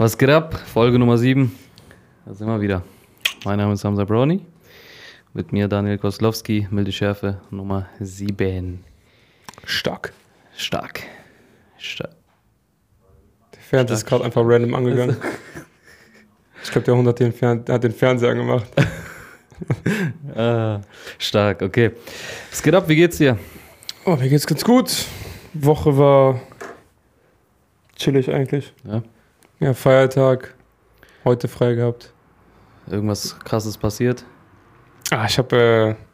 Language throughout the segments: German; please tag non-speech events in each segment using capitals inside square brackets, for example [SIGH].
Was geht ab? Folge Nummer 7. Da sind wir wieder. Mein Name ist Hamza Brownie. Mit mir Daniel Koslowski, milde Schärfe Nummer 7. Stark. Stark. Stark. Der Fernseher ist gerade einfach random angegangen. [LAUGHS] Ich glaube, der Hund hat den, Fern hat den Fernseher angemacht. [LAUGHS] Ah, stark, okay. Was geht ab? Wie geht's dir? Oh, mir geht's ganz gut. Woche war chillig eigentlich. Ja. Ja, Feiertag. Heute frei gehabt. Irgendwas krasses passiert? Ah, ich habe äh,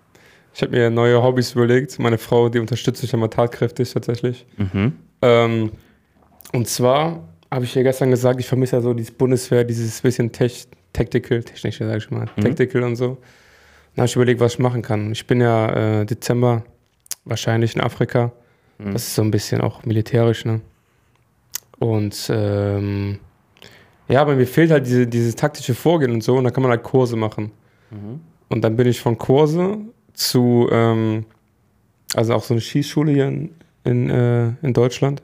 ich hab mir neue Hobbys überlegt. Meine Frau, die unterstützt mich immer tatkräftig tatsächlich. Mhm. Ähm, und zwar habe ich ja gestern gesagt, ich vermisse ja so dieses Bundeswehr, dieses bisschen Tech, Tactical, technisch sage ich mal, Mhm. Tactical und so. Dann habe ich überlegt, was ich machen kann. Ich bin ja äh, Dezember wahrscheinlich in Afrika. Mhm. Das ist so ein bisschen auch militärisch, ne? Und ähm, ja, aber mir fehlt halt diese, dieses taktische Vorgehen und so, und da kann man halt Kurse machen. Mhm. Und dann bin ich von Kurse zu, ähm, also auch so eine Schießschule hier in, in, äh, in Deutschland.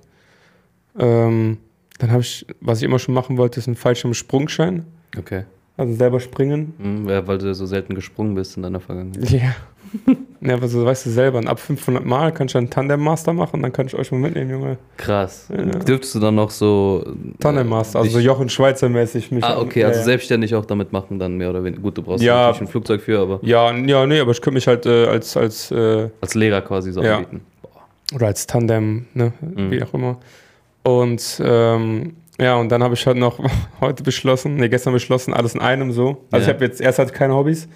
Ähm, dann habe ich, was ich immer schon machen wollte, ist ein Fallschirmsprungschein. Okay. Also selber springen. Mhm, weil du so selten gesprungen bist in deiner Vergangenheit. Ja. [LAUGHS] ja, aber so weißt du selber, und ab 500 Mal kann ich einen Tandem-Master machen, dann kann ich euch mal mitnehmen, Junge. Krass. Ja. Dürftest du dann noch so. Tandem-Master, also so dich- Jochen Schweizer-mäßig mich. Ah, okay, ja, also ja. selbstständig auch damit machen, dann mehr oder weniger. Gut, du brauchst Ja. natürlich ein Flugzeug für, aber Ja, ja, nee, aber ich könnte mich halt äh, als, als äh, als Lehrer quasi so Ja. anbieten. oder als Tandem, ne, Mhm. wie auch immer. Und ähm, ja, und dann habe ich halt noch [LAUGHS] heute beschlossen, nee, gestern beschlossen, alles in einem so. Also Ja. ich habe jetzt erst halt keine Hobbys,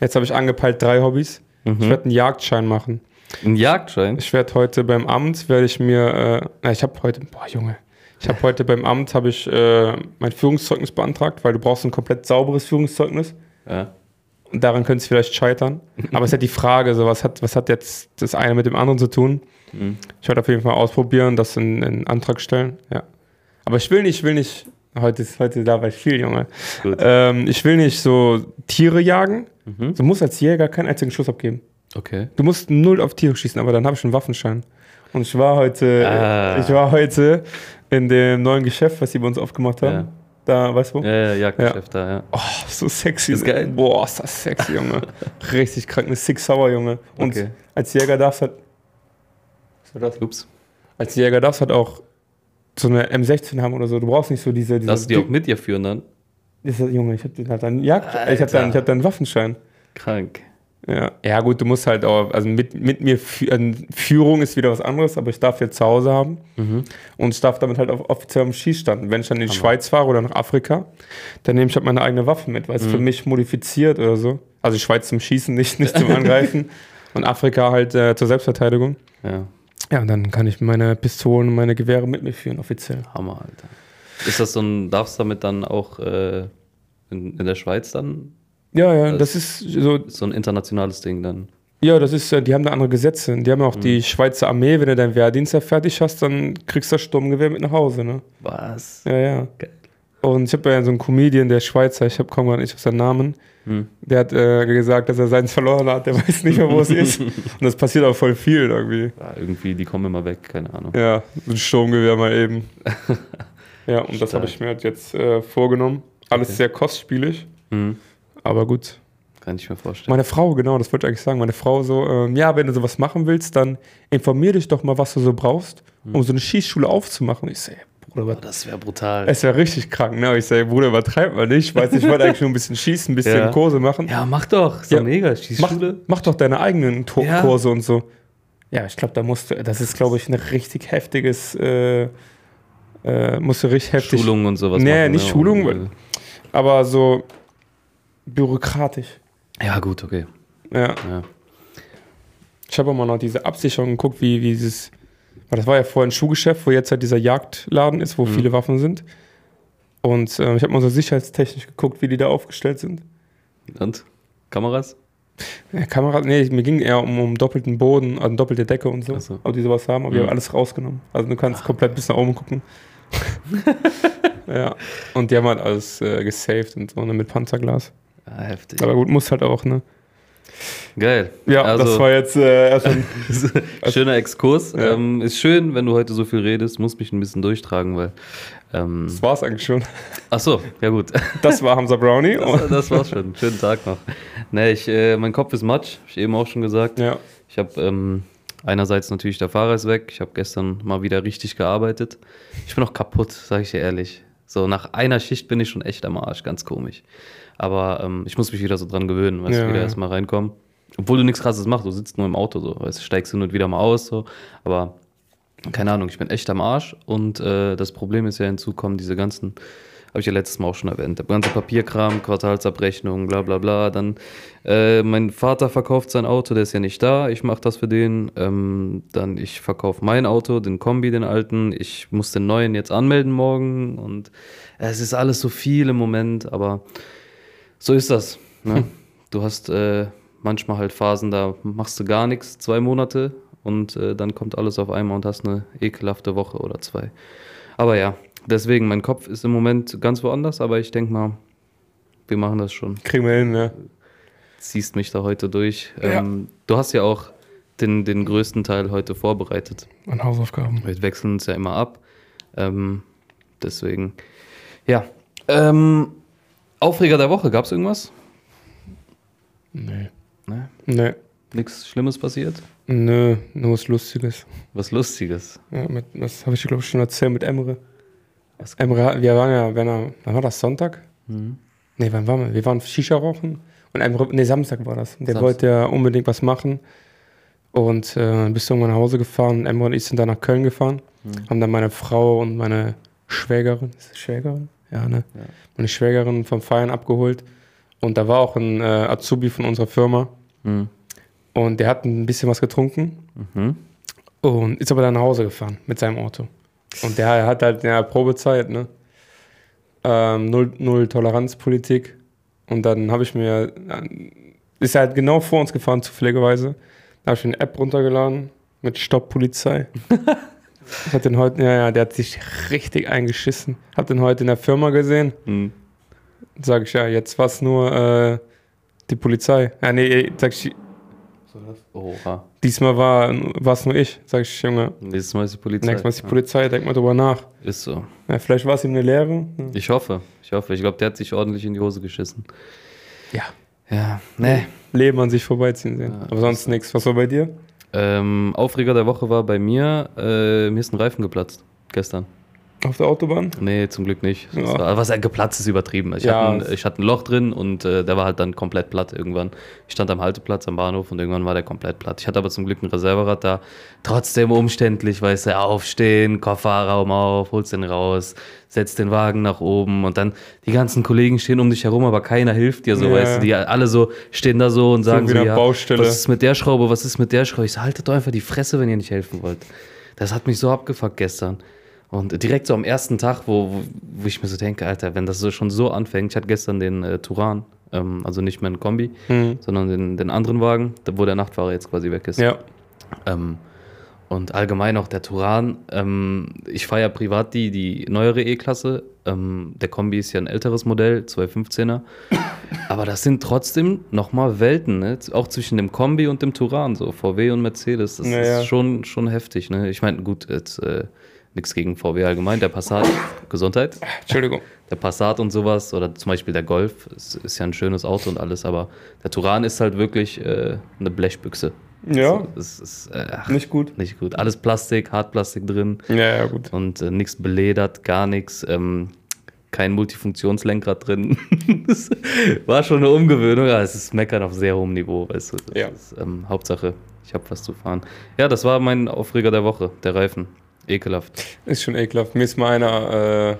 jetzt habe ich angepeilt drei Hobbys. Ich Mhm. werde einen Jagdschein machen. Ein Jagdschein? Ich werde heute beim Amt, werde ich mir, äh, ich habe heute, boah Junge, ich habe heute beim Amt, habe ich äh, mein Führungszeugnis beantragt, weil du brauchst ein komplett sauberes Führungszeugnis. Ja. Und daran könnte es vielleicht scheitern. [LAUGHS] Aber es ist halt die Frage, so, was, hat, was hat jetzt das eine mit dem anderen zu tun? Mhm. Ich werde auf jeden Fall ausprobieren, das in, in Antrag stellen. Ja. Aber ich will nicht, ich will nicht, heute ist heute dabei viel, Junge. Ähm, ich will nicht so Tiere jagen. Mhm. Du musst als Jäger keinen einzigen Schuss abgeben. Okay. Du musst null auf Tiere schießen, aber dann habe ich einen Waffenschein. Und ich war heute, Ah. ich war heute in dem neuen Geschäft, was sie bei uns aufgemacht haben. Ja. Da, weißt du wo? Ja, ja, Jagdgeschäft da, ja. Oh, so sexy. Ist geil. Boah, ist das sexy, Junge. [LAUGHS] Richtig krank, eine Six Sauer, Junge. Und Okay. als Jäger darfst du halt. Was war das? Ups. Als Jäger darfst du halt auch so eine M16 haben oder so. Du brauchst nicht so diese. diese du die auch mit dir führen dann? Dieser Junge, ich hab den halt dann Jagd. Ich hab dann, Alter. ich hab dann einen Waffenschein. Krank. Ja. ja, gut, du musst halt auch, also mit, mit mir, äh, Führung ist wieder was anderes, aber ich darf jetzt zu Hause haben Mhm. und ich darf damit halt auf offiziell am Schießstand. Wenn ich dann in die. Schweiz fahre oder nach Afrika, dann nehme ich halt meine eigene Waffe mit, weil es Mhm. für mich modifiziert oder so. Also die Schweiz zum Schießen, nicht, nicht zum [LAUGHS] Angreifen und Afrika halt äh, zur Selbstverteidigung. Ja, Ja, dann kann ich meine Pistolen und meine Gewehre mit mir führen, offiziell. Hammer, Alter. Ist das so ein, darfst du damit dann auch äh, in, in der Schweiz dann? Ja, ja, Das- das ist so, so ein internationales Ding dann. ja, das ist, äh, die haben da andere Gesetze. Die haben ja auch die Schweizer Armee, wenn du deinen Wehrdienst ja fertig hast, dann kriegst du das Sturmgewehr mit nach Hause, ne? Was? Ja, ja. Geil. Und ich habe ja so einen Comedian, der Schweizer, ich habe kaum gar nicht auf seinen Namen, Hm. der hat äh, gesagt, dass er seins verloren hat, der [LAUGHS] weiß nicht mehr, wo es ist. [LAUGHS] Und das passiert auch voll viel irgendwie. Ja, irgendwie, die kommen immer weg, keine Ahnung. Ja, so ein Sturmgewehr mal eben. [LAUGHS] ja, und das habe Stark. ich mir halt jetzt äh, vorgenommen. Alles Okay. sehr kostspielig, Hm. aber gut. Kann ich mir vorstellen. Meine Frau, genau, das wollte ich eigentlich sagen. Meine Frau so, ähm, ja, wenn du sowas machen willst, dann informier dich doch mal, was du so brauchst, um so eine Schießschule aufzumachen. Ich sehe, Bruder, was Oh, das wäre brutal. Es wäre richtig krank, ne? Ich sage, Bruder, übertreib mal nicht. Ich weiß, ich wollte [LAUGHS] eigentlich nur ein bisschen schießen, ein bisschen Ja. Kurse machen. ja, mach doch. Ist Ja. doch mega. mach, Schießschule. mach doch deine eigenen To Ja. Kurse und so. Ja, ich glaube, da musst du, das ist, glaube ich, ein richtig heftiges, äh, äh, musst du richtig heftig. Schulungen und sowas. Nee, machen, nicht ne? Schulung, Und, Aber so bürokratisch. äh, Ja, gut, okay. Ja. Ja. Ich habe auch mal noch diese Absicherung geguckt, wie, wie dieses, weil das war ja vorher ein Schuhgeschäft, wo jetzt halt dieser Jagdladen ist, wo Mhm. viele Waffen sind. Und ähm, ich habe mal so sicherheitstechnisch geguckt, wie die da aufgestellt sind. Und? Kameras? Ja, Kamera, nee, mir ging eher um, um doppelten Boden, also doppelte Decke und so. Ach so. Ob die sowas haben, aber die Mhm. haben alles rausgenommen. Also du kannst komplett bis nach oben gucken. [LAUGHS] ja. Und die haben halt alles äh, gesaved und so, ne, mit Panzerglas. Ja, heftig. Aber gut, muss halt auch, ne? Geil. Ja, Also- das war jetzt äh, erstmal. [LAUGHS] Schöner Exkurs. Ja. Ähm, ist schön, wenn du heute so viel redest. Muss mich ein bisschen durchtragen, weil. Ähm, das war's eigentlich schon. ach so, ja gut. Das war Hamza Brownie. [LAUGHS] Das, das war's schon. Schönen Tag noch. Nee, ich, äh, mein Kopf ist matsch, hab ich eben auch schon gesagt. ja. Ich habe ähm, einerseits natürlich der Fahrer ist weg. Ich habe gestern mal wieder richtig gearbeitet. Ich bin auch kaputt, sage ich dir ehrlich. So nach einer Schicht bin ich schon echt am Arsch, ganz komisch. Aber ähm, ich muss mich wieder so dran gewöhnen, weißt Ja, du, wieder ja. erstmal reinkommen. Obwohl du nichts krasses machst, du sitzt nur im Auto so, weißt du, steigst hin und wieder mal aus so. Aber keine Ahnung, ich bin echt am Arsch und äh, das Problem ist ja hinzukommen, diese ganzen, habe ich ja letztes Mal auch schon erwähnt, der ganze Papierkram, Quartalsabrechnung, bla bla bla. Dann äh, mein Vater verkauft sein Auto, der ist ja nicht da, ich mache das für den. Ähm, dann ich verkaufe mein Auto, den Kombi, den alten. Ich muss den neuen jetzt anmelden morgen und es ist alles so viel im Moment, aber so ist das. Ne? Du hast äh, manchmal halt Phasen, da machst du gar nichts, zwei Monate und äh, dann kommt alles auf einmal und hast eine ekelhafte Woche oder zwei. Aber ja, deswegen, mein Kopf ist im Moment ganz woanders, aber ich denke mal, wir machen das schon. Kriegen wir hin, ja. Ziehst mich da heute durch. Ja. Ähm, du hast ja auch den, den größten Teil heute vorbereitet. An Hausaufgaben. Wir wechseln uns ja immer ab. Ähm, deswegen, ja. Ähm, Aufreger der Woche, gab es irgendwas? Nee. Ne? Nee. Nichts Schlimmes passiert? Nö, nur was Lustiges. Was Lustiges. Ja, mit, das habe ich, glaube ich, schon erzählt mit Emre. Was- Emre, wir waren ja, wenn er, wann war das, Sonntag? Mhm. Nee, wann waren wir? Wir waren Shisha rauchen. Und Emre, nee, Samstag war das. Der Samstag. wollte ja unbedingt was machen. Und äh, bist irgendwann nach Hause gefahren. Emre und ich sind dann nach Köln gefahren. Mhm. Haben dann meine Frau und meine Schwägerin, ist das Schwägerin? Ja, ne? Ja. Meine Schwägerin vom Feiern abgeholt. Und da war auch ein äh, Azubi von unserer Firma. Mhm. Und der hat ein bisschen was getrunken. Mhm. Und ist aber dann nach Hause gefahren mit seinem Auto. Und der hat halt ja Probezeit, ne? Ähm, null, null Toleranzpolitik. Und dann habe ich mir, ist er halt genau vor uns gefahren, zufälligerweise. Da habe ich mir eine App runtergeladen mit Stopp Polizei. [LAUGHS] ich hab den heute, ja, ja, der hat sich richtig eingeschissen. Hab den heute in der Firma gesehen. Mhm. Sag ich, ja, jetzt war es nur äh, die Polizei. Ja, nee, sag ich, Oha. diesmal war es nur ich. Sag ich, Junge, Nächstes Mal ist die Polizei. Nächstes Mal ist die Polizei, denk mal drüber nach. Ja, ist so. Ja, vielleicht war es ihm eine Lehre. Ich hoffe. Ich hoffe. Ich glaube, der hat sich ordentlich in die Hose geschissen. Ja. Ja. Nee. Leben an sich vorbeiziehen sehen. Ja, Aber sonst nichts. Was war bei dir? Ähm, Aufreger der Woche war bei mir, äh, mir ist ein Reifen geplatzt. Gestern. Auf der Autobahn? Nee, zum Glück nicht. Ja. war, was geplatzt ist übertrieben. Ich, Ja, hatte ein, ich hatte ein Loch drin und äh, der war halt dann komplett platt irgendwann. Ich stand am Halteplatz am Bahnhof und irgendwann war der komplett platt. Ich hatte aber zum Glück ein Reserverad da. Trotzdem umständlich, weißt du, aufstehen, Kofferraum auf, holst den raus, setzt den Wagen nach oben und dann die ganzen Kollegen stehen um dich herum, aber keiner hilft dir so, Ja. weißt du. Die alle so stehen da so und sagen so, ja, Baustelle. was ist mit der Schraube, was ist mit der Schraube? Ich so, haltet doch einfach die Fresse, wenn ihr nicht helfen wollt. Das hat mich so abgefuckt gestern. Und direkt so am ersten Tag, wo, wo, ich mir so denke, Alter, wenn das so schon so anfängt, ich hatte gestern den äh, Turan, ähm, also nicht mehr einen Kombi, Hm. sondern den, den anderen Wagen, wo der Nachtfahrer jetzt quasi weg ist. Ja. Ähm, und allgemein auch der Turan. Ähm, ich fahre ja privat die, die neuere E-Klasse. Ähm, der Kombi ist ja ein älteres Modell, 215er. [LAUGHS] Aber das sind trotzdem nochmal Welten, ne? auch zwischen dem Kombi und dem Turan, so VW und Mercedes. Das Naja. ist schon, schon heftig. Ne? Ich meine, gut, jetzt äh, nichts gegen VW allgemein. Der Passat, Gesundheit, Entschuldigung. der Passat und sowas oder zum Beispiel der Golf, ist, ist ja ein schönes Auto und alles, aber der Turan ist halt wirklich äh, eine Blechbüchse. Ja, Das ist äh, ach, nicht gut. nicht gut. Alles Plastik, Hartplastik drin Ja, ja, gut. und äh, nichts beledert, gar nichts. Ähm, kein Multifunktionslenkrad drin. [LAUGHS] das war schon eine Umgewöhnung, aber es ist Meckern auf sehr hohem Niveau. Weißt du? Das Ja. ist, ähm, Hauptsache, ich habe was zu fahren. Ja, das war mein Aufreger der Woche, der Reifen. Ekelhaft. Ist schon ekelhaft. Mir ist mal einer äh,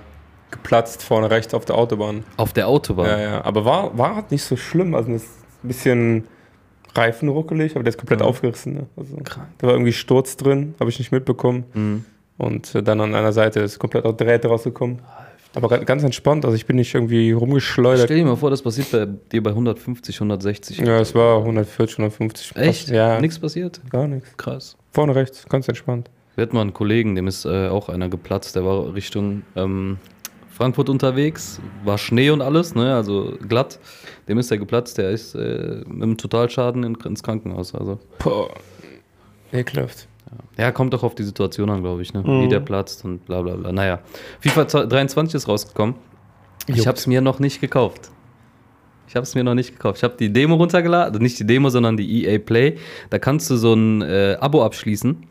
geplatzt vorne rechts auf der Autobahn. Auf der Autobahn. Ja, ja. Aber war, war halt nicht so schlimm. Also, das ist ein bisschen reifenruckelig, aber der ist komplett Ja. aufgerissen. Ne? Also, da war irgendwie Sturz drin, habe ich nicht mitbekommen. Mhm. Und äh, dann an einer Seite ist komplett auch Drähte rausgekommen. Aber ga- ganz entspannt, also ich bin nicht irgendwie rumgeschleudert. Stell dir mal vor, das passiert bei dir bei 150, 160. Ja, es war 140, 150. Echt? Ja, Nichts passiert? gar nichts. Krass. Vorne rechts, ganz entspannt. Wir hatten mal einen Kollegen, dem ist äh, auch einer geplatzt, der war Richtung ähm, Frankfurt unterwegs, war Schnee und alles, ne? Also glatt. Dem ist er geplatzt, der ist äh, mit einem Totalschaden in, ins Krankenhaus. Also. Boah. Ekelhaft. Ja, kommt doch auf die Situation an, glaube ich, ne? Wie der platzt und bla bla bla. Naja. FIFA 23 ist rausgekommen. Ich Juckt. habe es mir noch nicht gekauft. Ich habe es mir noch nicht gekauft. Ich habe die Demo runtergeladen, also nicht die Demo, sondern die EA Play. Da kannst du so ein äh, Abo abschließen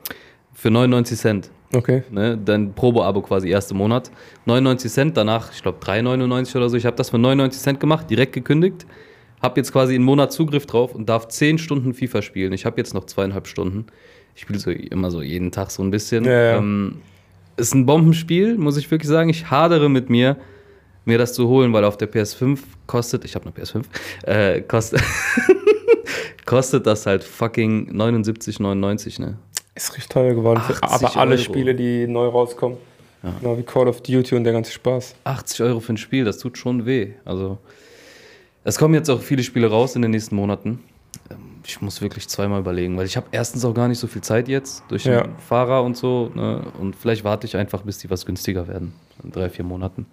für 99 Cent. Okay. Ne? Dein Probo-Abo quasi, erste Monat. 99 Cent, danach, ich glaube, 3,99 oder so. Ich habe das für 99 Cent gemacht, direkt gekündigt. Habe jetzt quasi einen Monat Zugriff drauf und darf 10 Stunden FIFA spielen. Ich habe jetzt noch zweieinhalb Stunden. Ich spiele so immer so jeden Tag so ein bisschen. Ja, ja. Ähm, ist ein Bombenspiel, muss ich wirklich sagen. Ich hadere mit mir, mir das zu holen, weil auf der PS5 kostet, ich habe eine PS5, äh, kostet, [LAUGHS] kostet das halt fucking 79,99, ne? Ist richtig teuer geworden. Für 80 aber alle Euro. Spiele, die neu rauskommen. Genau wie Call of Duty und der ganze Spaß. 80 Euro für ein Spiel, das tut schon weh. Also, es kommen jetzt auch viele Spiele raus in den nächsten Monaten. Ähm, Ich muss wirklich zweimal überlegen, weil ich habe erstens auch gar nicht so viel Zeit jetzt durch Ja. den Fahrer und so. Ne? Und vielleicht warte ich einfach, bis die was günstiger werden. In drei, vier Monaten.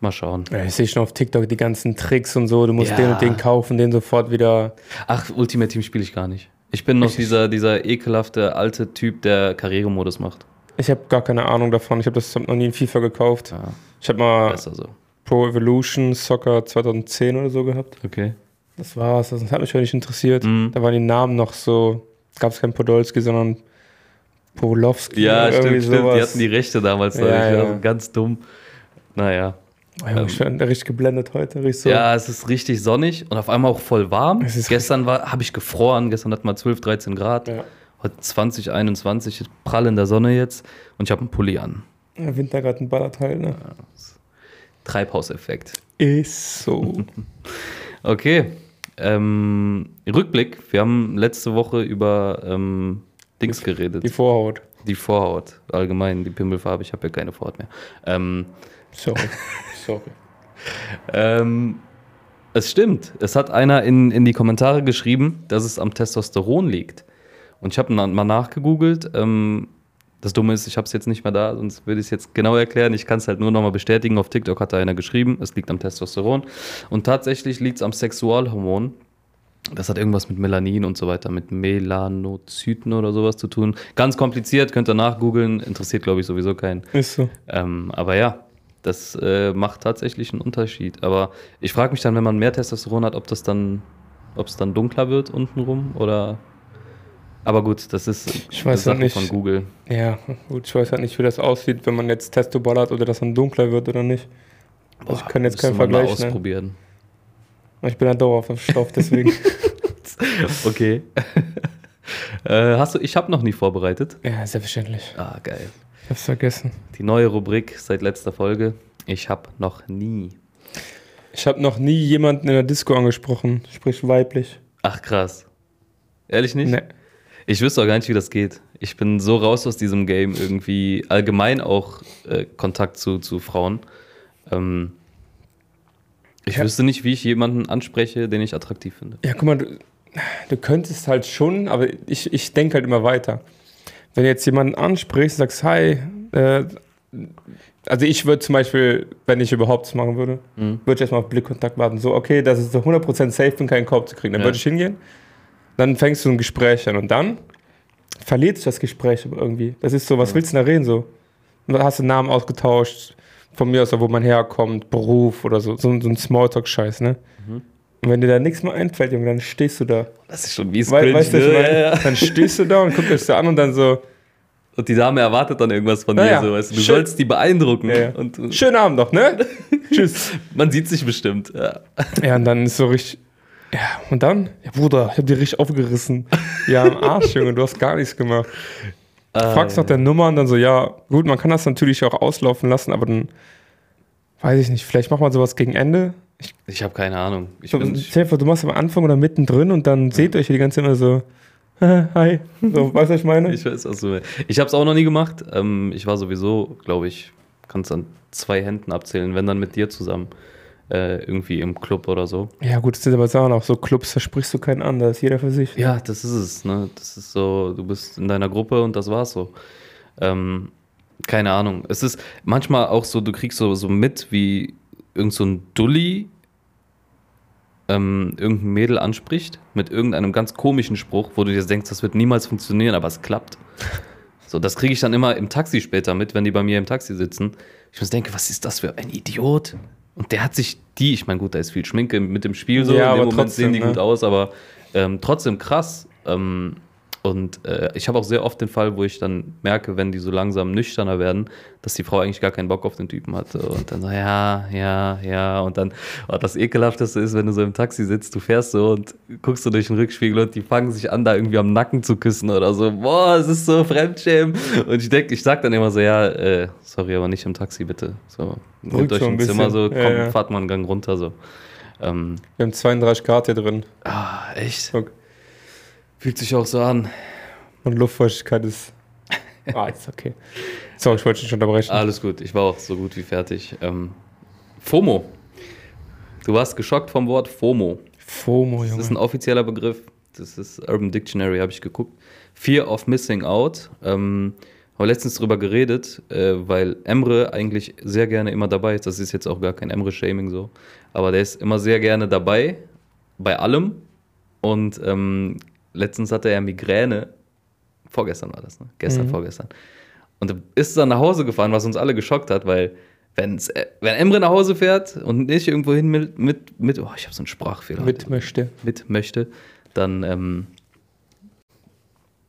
Mal schauen. Ja, ich sehe schon auf TikTok die ganzen Tricks und so. Du musst Ja. den und den kaufen, den sofort wieder. Ach, Ultimate Team spiele ich gar nicht. Ich bin noch Richtig. dieser, dieser ekelhafte alte Typ, der Karrieremodus macht. Ich habe gar keine Ahnung davon. Ich habe das hab noch nie in FIFA gekauft. Ja, Ich habe mal so. Pro Evolution Soccer 2010 oder so gehabt. Okay. Das war's. Das hat mich ja nicht interessiert. Mhm. Da waren die Namen noch so. Gab es kein Podolski, sondern Powolowski. Ja, stimmt, irgendwie stimmt. Die hatten die Rechte damals. Ja, ich. ja. Also ganz dumm. Naja. Ich bin richtig geblendet heute. Richtig so. Ja, es ist richtig sonnig und auf einmal auch voll warm. Gestern habe ich gefroren. Gestern hat mal 12, 13 Grad. Ja. Heute 20, 21, prall in der Sonne jetzt. Und ich habe einen Pulli an. Ja, Wintergarten ballert halt, ne? Treibhauseffekt. Ist so. [LAUGHS] Okay. Ähm, Rückblick. Wir haben letzte Woche über ähm, Dings geredet. Die Vorhaut. Die Vorhaut. Allgemein, die Pimmelfarbe. Ich habe ja keine Vorhaut mehr. Ähm, Sorry. [LAUGHS] Sorry. Ähm, es stimmt. Es hat einer in, in die Kommentare geschrieben, dass es am Testosteron liegt. Und ich habe mal nachgegoogelt. Ähm, das Dumme ist, ich habe es jetzt nicht mehr da, sonst würde ich es jetzt genau erklären. Ich kann es halt nur nochmal bestätigen. Auf TikTok hat da einer geschrieben, es liegt am Testosteron. Und tatsächlich liegt es am Sexualhormon. Das hat irgendwas mit Melanin und so weiter, mit Melanozyten oder sowas zu tun. Ganz kompliziert, könnt ihr nachgoogeln. Interessiert, glaube ich, sowieso keinen. Ist so. Ähm, aber ja, das äh, macht tatsächlich einen Unterschied. Aber ich frage mich dann, wenn man mehr Testosteron hat, ob das dann, ob es dann dunkler wird untenrum oder. Aber gut, das ist Ich weiß halt nicht. von Google. Ja, gut, ich weiß halt nicht, wie das aussieht, wenn man jetzt Testo ballert oder das dann dunkler wird oder nicht. Also ich kann jetzt keinen man mal Vergleich nennen. Ich bin ja dauerhaft auf Stoff, deswegen. [LAUGHS] Okay. [LAUGHS] äh, hast du? Ich habe noch nie vorbereitet. ja, selbstverständlich. Ah, geil. Ich hab's vergessen. Die neue Rubrik seit letzter Folge. Ich habe noch nie. Ich habe noch nie jemanden in der Disco angesprochen, sprich weiblich. Ach krass. Ehrlich nicht? Nee. Ich wüsste auch gar nicht, wie das geht. Ich bin so raus aus diesem Game irgendwie. Allgemein auch äh, Kontakt zu, zu Frauen. Ähm, ich Ja. wüsste nicht, wie ich jemanden anspreche, den ich attraktiv finde. Ja, guck mal, du, du könntest halt schon, aber ich, ich denke halt immer weiter. Wenn du jetzt jemanden ansprichst, sagst, hi, äh, also ich würde zum Beispiel, wenn ich überhaupt das machen würde, Mhm. würde ich erstmal auf Blickkontakt warten. So, okay, das ist so 100% safe bin, keinen Korb zu kriegen. Dann Ja. würde ich hingehen, dann fängst du ein Gespräch an und dann verliert sich das Gespräch irgendwie. Das ist so, was willst du denn da reden so? Hast du einen Namen ausgetauscht, von mir aus, wo man herkommt, Beruf oder so, so, so ein Smalltalk-Scheiß, ne? Mhm. Und wenn dir da nichts mehr einfällt, Junge, dann stehst du da. Das ist schon wie es Wei cringe, weißt du, ne? ja, ja. Dann stehst du da und guckst dich da an und dann so, Und die Dame erwartet dann irgendwas von Ja, dir. So, weißt du, du Schön. sollst die beeindrucken. Und schönen Abend noch, ne? [LAUGHS] Tschüss. man sieht sich bestimmt. Ja. Ja, und dann ist so richtig, ja, und dann? Ja, Bruder, ich hab dir richtig aufgerissen. Ja, am Arsch, Junge, du hast gar nichts gemacht. Fragst nach der Nummer und dann so, ja, gut, man kann das natürlich auch auslaufen lassen, aber dann, weiß ich nicht, vielleicht macht man sowas gegen Ende. Ich, Ich habe keine Ahnung. Ich so, bin, vor, du machst am Anfang oder mittendrin und dann seht ihr euch die ganze Zeit immer so, [LAUGHS] hi, so, weißt du, was ich meine? Ich weiß, was du meinst. Ich habe es auch noch nie gemacht. Ähm, ich war sowieso, glaube ich, kannst an zwei Händen abzählen, wenn dann mit dir zusammen. Äh, irgendwie im Club oder so. ja, gut, das sind aber Sachen auch so Clubs, da sprichst du keinen an, da ist jeder für sich. Ja, das ist es. Ne? Das ist so, du bist in deiner Gruppe und das war's so. Ähm, keine Ahnung. Es ist manchmal auch so, du kriegst so, so mit, wie irgend so ein Dulli ähm, irgendein Mädel anspricht mit irgendeinem ganz komischen Spruch, wo du dir denkst, das wird niemals funktionieren, aber es klappt. [LAUGHS] So, das kriege ich dann immer im Taxi später mit, wenn die bei mir im Taxi sitzen. Ich muss denken, was ist das für ein Idiot? Und der hat sich die, ich meine, gut, da ist viel Schminke mit dem Spiel so, Ja, in aber dem Moment trotzdem, sehen die ne? gut aus, aber ähm, trotzdem krass. Ähm, und äh, ich habe auch sehr oft den Fall, wo ich dann merke, wenn die so langsam nüchterner werden, dass die Frau eigentlich gar keinen Bock auf den Typen hatte. Und dann so, ja, ja, ja. Und dann, oh, das Ekelhafteste ist, wenn du so im Taxi sitzt, du fährst so und guckst so durch den Rückspiegel und die fangen sich an, da irgendwie am Nacken zu küssen oder so. Boah, es ist so Fremdschämen. Und ich denke, ich sag dann immer so, ja, äh, sorry, aber nicht im Taxi, bitte. So, nehmt Ruhig euch so ein Zimmer, so, komm, Ja, ja. fahrt mal einen Gang runter, so. Ähm, Wir haben 32 Grad hier drin ah, echt? Okay. Fühlt sich auch so an. und Luftfeuchtigkeit ist. [LAUGHS] Ah, ist okay. Sorry, ich wollte dich nicht unterbrechen. Alles gut, ich war auch so gut wie fertig. Ähm, FOMO. Du warst geschockt vom Wort FOMO. FOMO, Das ist Junge. ein offizieller Begriff. Das ist Urban Dictionary, habe ich geguckt. Fear of Missing Out. Ähm, haben wir letztens drüber geredet, äh, weil Emre eigentlich sehr gerne immer dabei ist. Das ist jetzt auch gar kein Emre-Shaming so. Aber der ist immer sehr gerne dabei, bei allem. Und ähm, letztens hatte er Migräne. Vorgestern war das, ne? Gestern, Mhm. vorgestern. Und ist dann nach Hause gefahren, was uns alle geschockt hat, weil wenn's, äh, wenn Emre nach Hause fährt und nicht irgendwo hin mit, mit, mit oh, ich habe so einen Sprachfehler. Mit möchte. mit möchte, dann ähm,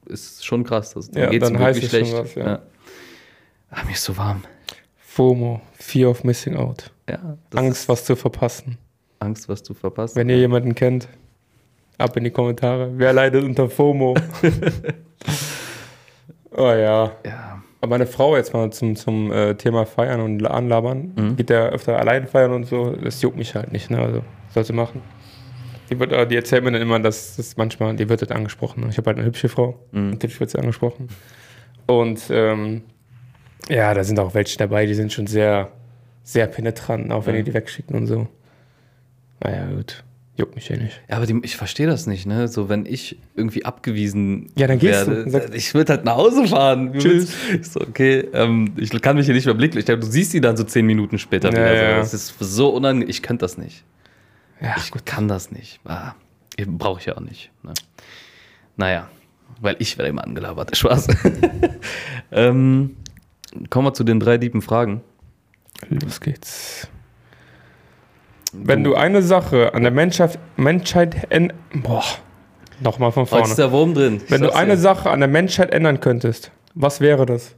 ist schon krass. Das, Ja, geht's dann wirklich es schon was, ja. Ah, mir ist so warm. FOMO, Fear of Missing Out. Ja, Angst, was zu verpassen. Angst, was du verpasst. Wenn ihr jemanden kennt, ab in die Kommentare. Wer leidet unter FOMO? [LAUGHS] oh ja. ja, Aber meine Frau jetzt mal zum, zum äh, Thema Feiern und Anlabern, Mhm. geht ja öfter allein feiern und so, das juckt mich halt nicht, ne? Also, sollte machen. Die, wird, äh, die erzählt mir dann immer, dass das manchmal, die wird halt angesprochen. ne? Ich habe halt eine hübsche Frau, Mhm. natürlich wird sie angesprochen. Und ähm, ja, da sind auch welche dabei, die sind schon sehr, sehr penetrant, auch wenn Ja. die die wegschicken und so. Naja, gut. Juckt mich eh nicht. ja aber die, ich verstehe das nicht, ne? So, wenn ich irgendwie abgewiesen Ja, dann gehst du. werde, Sag- ich würde halt nach Hause fahren. Tschüss. Ich so, okay, ähm, ich kann mich hier nicht mehr blicken. Ich glaube, du siehst die dann so zehn Minuten später Ja, wieder. ja. Das ist so unangenehm. Ich könnte das nicht. Ja, Ich kann das nicht. Ah, Brauche ich ja auch nicht. Ne? Naja, weil ich werde immer angelabert. [LAUGHS] Spaß. ähm, kommen wir zu den drei tiefen Fragen. los geht's. Wenn du eine Sache an der Menschheit, Menschheit änd- boah, nochmal von Oh, vorne. ist der Wurm drin. Wenn du eine dir. Sache an der Menschheit ändern könntest, was wäre das?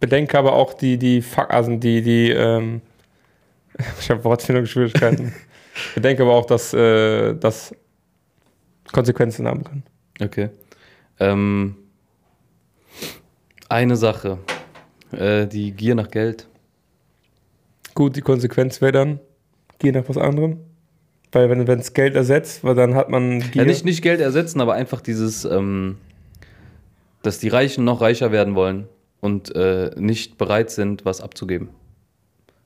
Bedenke aber auch die, die, Fa- also die, die, ähm, [LAUGHS] ich habe Wortfindungsschwierigkeiten. [LAUGHS] Bedenke aber auch, dass äh, das Konsequenzen haben kann. Okay. Ähm, eine Sache. Äh, die Gier nach Geld. Gut, die Konsequenz wäre dann, geh nach was anderem. Weil wenn es Geld ersetzt, weil dann hat man Gier. Ja, nicht, nicht Geld ersetzen, aber einfach dieses, ähm, dass die Reichen noch reicher werden wollen und äh, nicht bereit sind, was abzugeben.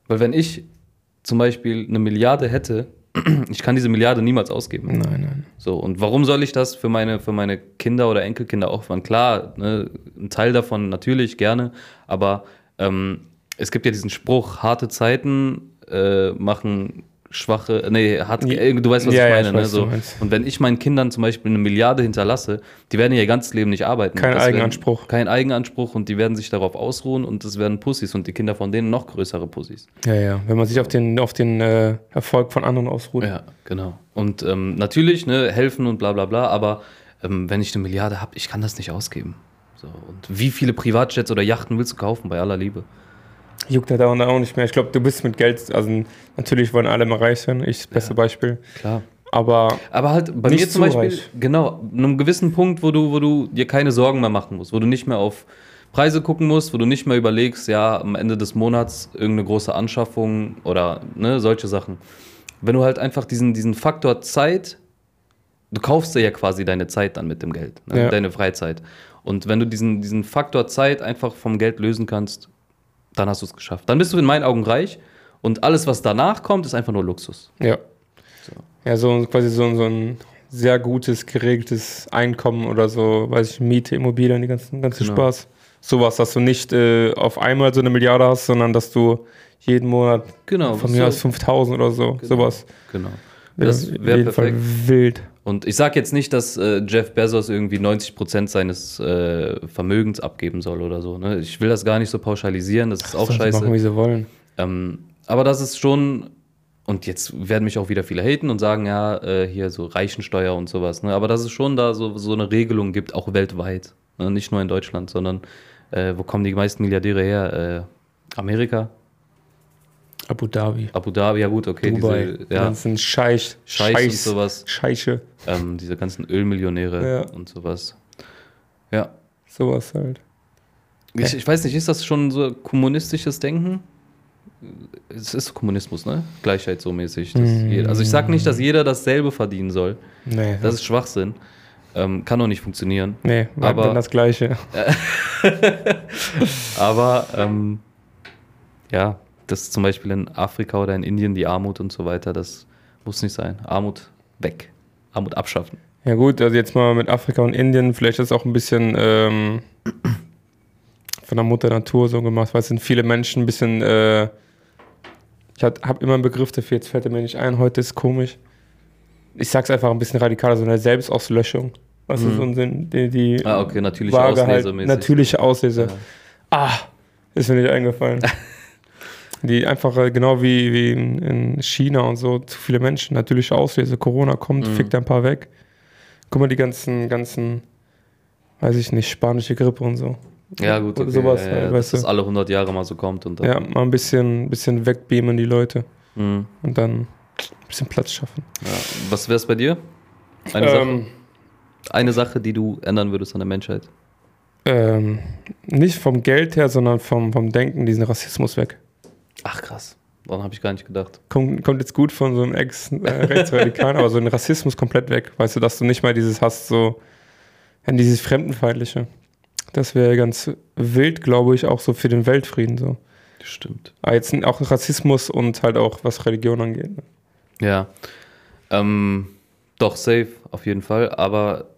Weil wenn ich zum Beispiel eine Milliarde hätte, [CLEARS THROAT] ich kann diese Milliarde niemals ausgeben. Nein, nein. So, und warum soll ich das für meine, für meine Kinder oder Enkelkinder aufwand? Klar, ne, ein Teil davon natürlich gerne, aber ähm, es gibt ja diesen Spruch, harte Zeiten äh, machen schwache, nee, hart, Ja, äh, du weißt, was ja, ich ja, meine. ich ne, weiß, so. du meinst. Und wenn ich meinen Kindern zum Beispiel eine Milliarde hinterlasse, die werden ihr ganzes Leben nicht arbeiten. Kein Das Eigenanspruch. Werden, kein Eigenanspruch und die werden sich darauf ausruhen und das werden Pussys und die Kinder von denen noch größere Pussys. Ja, ja. Wenn man sich auf den, auf den äh, Erfolg von anderen ausruht. Ja, genau. Und ähm, natürlich, ne, helfen und bla bla bla, aber ähm, wenn ich eine Milliarde habe, ich kann das nicht ausgeben. So, und wie viele Privatjets oder Yachten willst du kaufen, bei aller Liebe? Juckt halt auch auch nicht mehr. Ich glaube, du bist mit Geld, also natürlich wollen alle mal reich sein, ich das beste Beispiel. Klar. Aber Aber halt bei mir zum zu Beispiel, reich. genau, an einem gewissen Punkt, wo du, wo du dir keine Sorgen mehr machen musst, wo du nicht mehr auf Preise gucken musst, wo du nicht mehr überlegst, ja, am Ende des Monats irgendeine große Anschaffung oder ne, solche Sachen. Wenn du halt einfach diesen, diesen Faktor Zeit, du kaufst dir ja quasi deine Zeit dann mit dem Geld, ne, Ja. deine Freizeit. Und wenn du diesen, diesen Faktor Zeit einfach vom Geld lösen kannst, dann hast du es geschafft. Dann bist du in meinen Augen reich und alles, was danach kommt, ist einfach nur Luxus. ja. So. Ja, so quasi so, so ein sehr gutes, geregeltes Einkommen oder so, weiß ich, Miete, Immobilien, die ganzen, ganzen Genau. Spaß. Sowas, dass du nicht äh, auf einmal so eine Milliarde hast, sondern dass du jeden Monat Genau. von mir aus 5000 oder so. Sowas. Genau. Das wäre jeden Fall perfekt. wild. Und ich sage jetzt nicht, dass äh, Jeff Bezos irgendwie 90% seines äh, Vermögens abgeben soll oder so. Ne? Ich will das gar nicht so pauschalisieren, das ist auch sie scheiße. machen, wie sie wollen. Ähm, aber das ist schon, und jetzt werden mich auch wieder viele haten und sagen, ja, äh, hier so Reichensteuer und sowas. Ne? Aber dass es schon da so, so eine Regelung gibt, auch weltweit. Ne? Nicht nur in Deutschland, sondern äh, wo kommen die meisten Milliardäre her? Äh, Amerika? Abu Dhabi. Abu Dhabi, ja gut, okay. Dubai. Diese, Die ja, ganzen Scheich. Scheiß und Scheiß. sowas. Scheiche. Ähm, diese ganzen Ölmillionäre Ja. und sowas. Ja. Sowas halt. Ich, ich weiß nicht, ist das schon so kommunistisches Denken? Es ist Kommunismus, ne? Gleichheit so mäßig. Mm. jeder, also ich sag nicht, dass jeder dasselbe verdienen soll. Nee, Das ist Schwachsinn. Ähm, kann doch nicht funktionieren. nee aber- dann das Gleiche. [LAUGHS] Aber ähm, ja, das zum Beispiel in Afrika oder in Indien, die Armut und so weiter, das muss nicht sein. Armut weg. Armut abschaffen. Ja gut, also jetzt mal mit Afrika und Indien, vielleicht ist es auch ein bisschen ähm, von der Mutter Natur so gemacht, weil es sind viele Menschen ein bisschen, äh, ich habe immer einen Begriff dafür, jetzt fällt er mir nicht ein, heute ist komisch. Ich sag's einfach ein bisschen radikaler, so eine Selbstauslöschung. Was ist so ein Sinn, die, die Ah, okay, natürliche Waage halt, natürliche Auslese. Ja. Ah, ist mir nicht eingefallen. [LAUGHS] die einfach äh, genau wie, wie in, in China und so, zu viele Menschen, natürliche Auslese. Corona kommt, Mhm. fickt ein paar weg. Guck mal, die ganzen, ganzen, weiß ich nicht, spanische Grippe und so. Ja, gut, okay. sowas ja, halt, ja, weißt dass du. das alle 100 Jahre mal so kommt. Und dann, Ja, mal ein bisschen, bisschen wegbeamen die Leute Mhm. und dann ein bisschen Platz schaffen. Ja. Was wäre es bei dir? Eine, Sache, Ähm, eine Sache, die du ändern würdest an der Menschheit. ähm, nicht vom Geld her, sondern vom, vom Denken, diesen Rassismus weg. Ach krass. Daran habe ich gar nicht gedacht. kommt, kommt jetzt gut von so einem Ex-Rechtsradikalen, [LAUGHS] aber so ein Rassismus komplett weg. Weißt du, dass du nicht mal dieses hast, so, ja, dieses Fremdenfeindliche. Das wäre ganz wild, glaube ich, auch so für den Weltfrieden. So. Stimmt. Aber jetzt auch Rassismus und halt auch was Religion angeht. Ne? Ja. Ähm, doch, safe, auf jeden Fall. Aber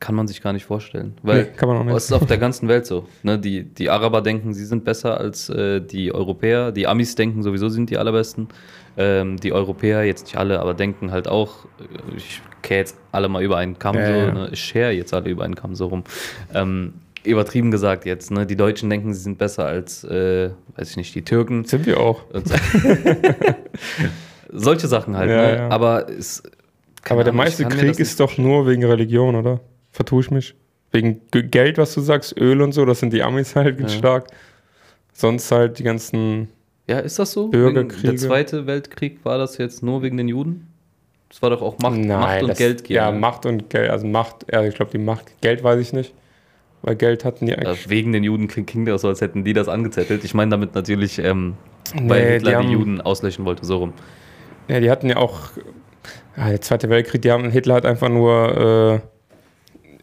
kann man sich gar nicht vorstellen. Weil Nee, kann man auch nicht. es ist auf der ganzen Welt so. Ne? Die, die Araber denken, sie sind besser als äh, die Europäer. Die Amis denken sowieso, sind die allerbesten. Ähm, die Europäer, jetzt nicht alle, aber denken halt auch, äh, ich kehre jetzt alle mal über einen Kamm Ja, so, ja. Ne? ich share jetzt alle über einen Kamm so rum. Ähm, übertrieben gesagt jetzt, ne? Die Deutschen denken, sie sind besser als, äh, weiß ich nicht, die Türken. Sind wir auch. [LAUGHS] Solche Sachen halt, Ja, ne? Aber es. aber der meiste Krieg das ist doch nur wegen Religion, oder? Vertue ich mich? Wegen Geld, was du sagst, Öl und so, das sind die Amis halt Ja. stark. Sonst halt die ganzen. Ja, ist das so? Bürgerkriege. Wegen- Der Zweite Weltkrieg war das jetzt nur wegen den Juden? Das war doch auch Macht, Macht und das- Geld Ja, ne? Macht und Geld. Also Macht, ja, ich glaube, die Macht. Geld weiß ich nicht. Weil Geld hatten die Äh, eigentlich. wegen den Juden klingt, das so, als hätten die das angezettelt. Ich meine damit natürlich, ähm, weil Nee, Hitler die, haben- Juden auslöschen wollte, so rum. Ja, die hatten ja auch. Ja, der Zweite Weltkrieg, die haben, Hitler hat einfach nur äh,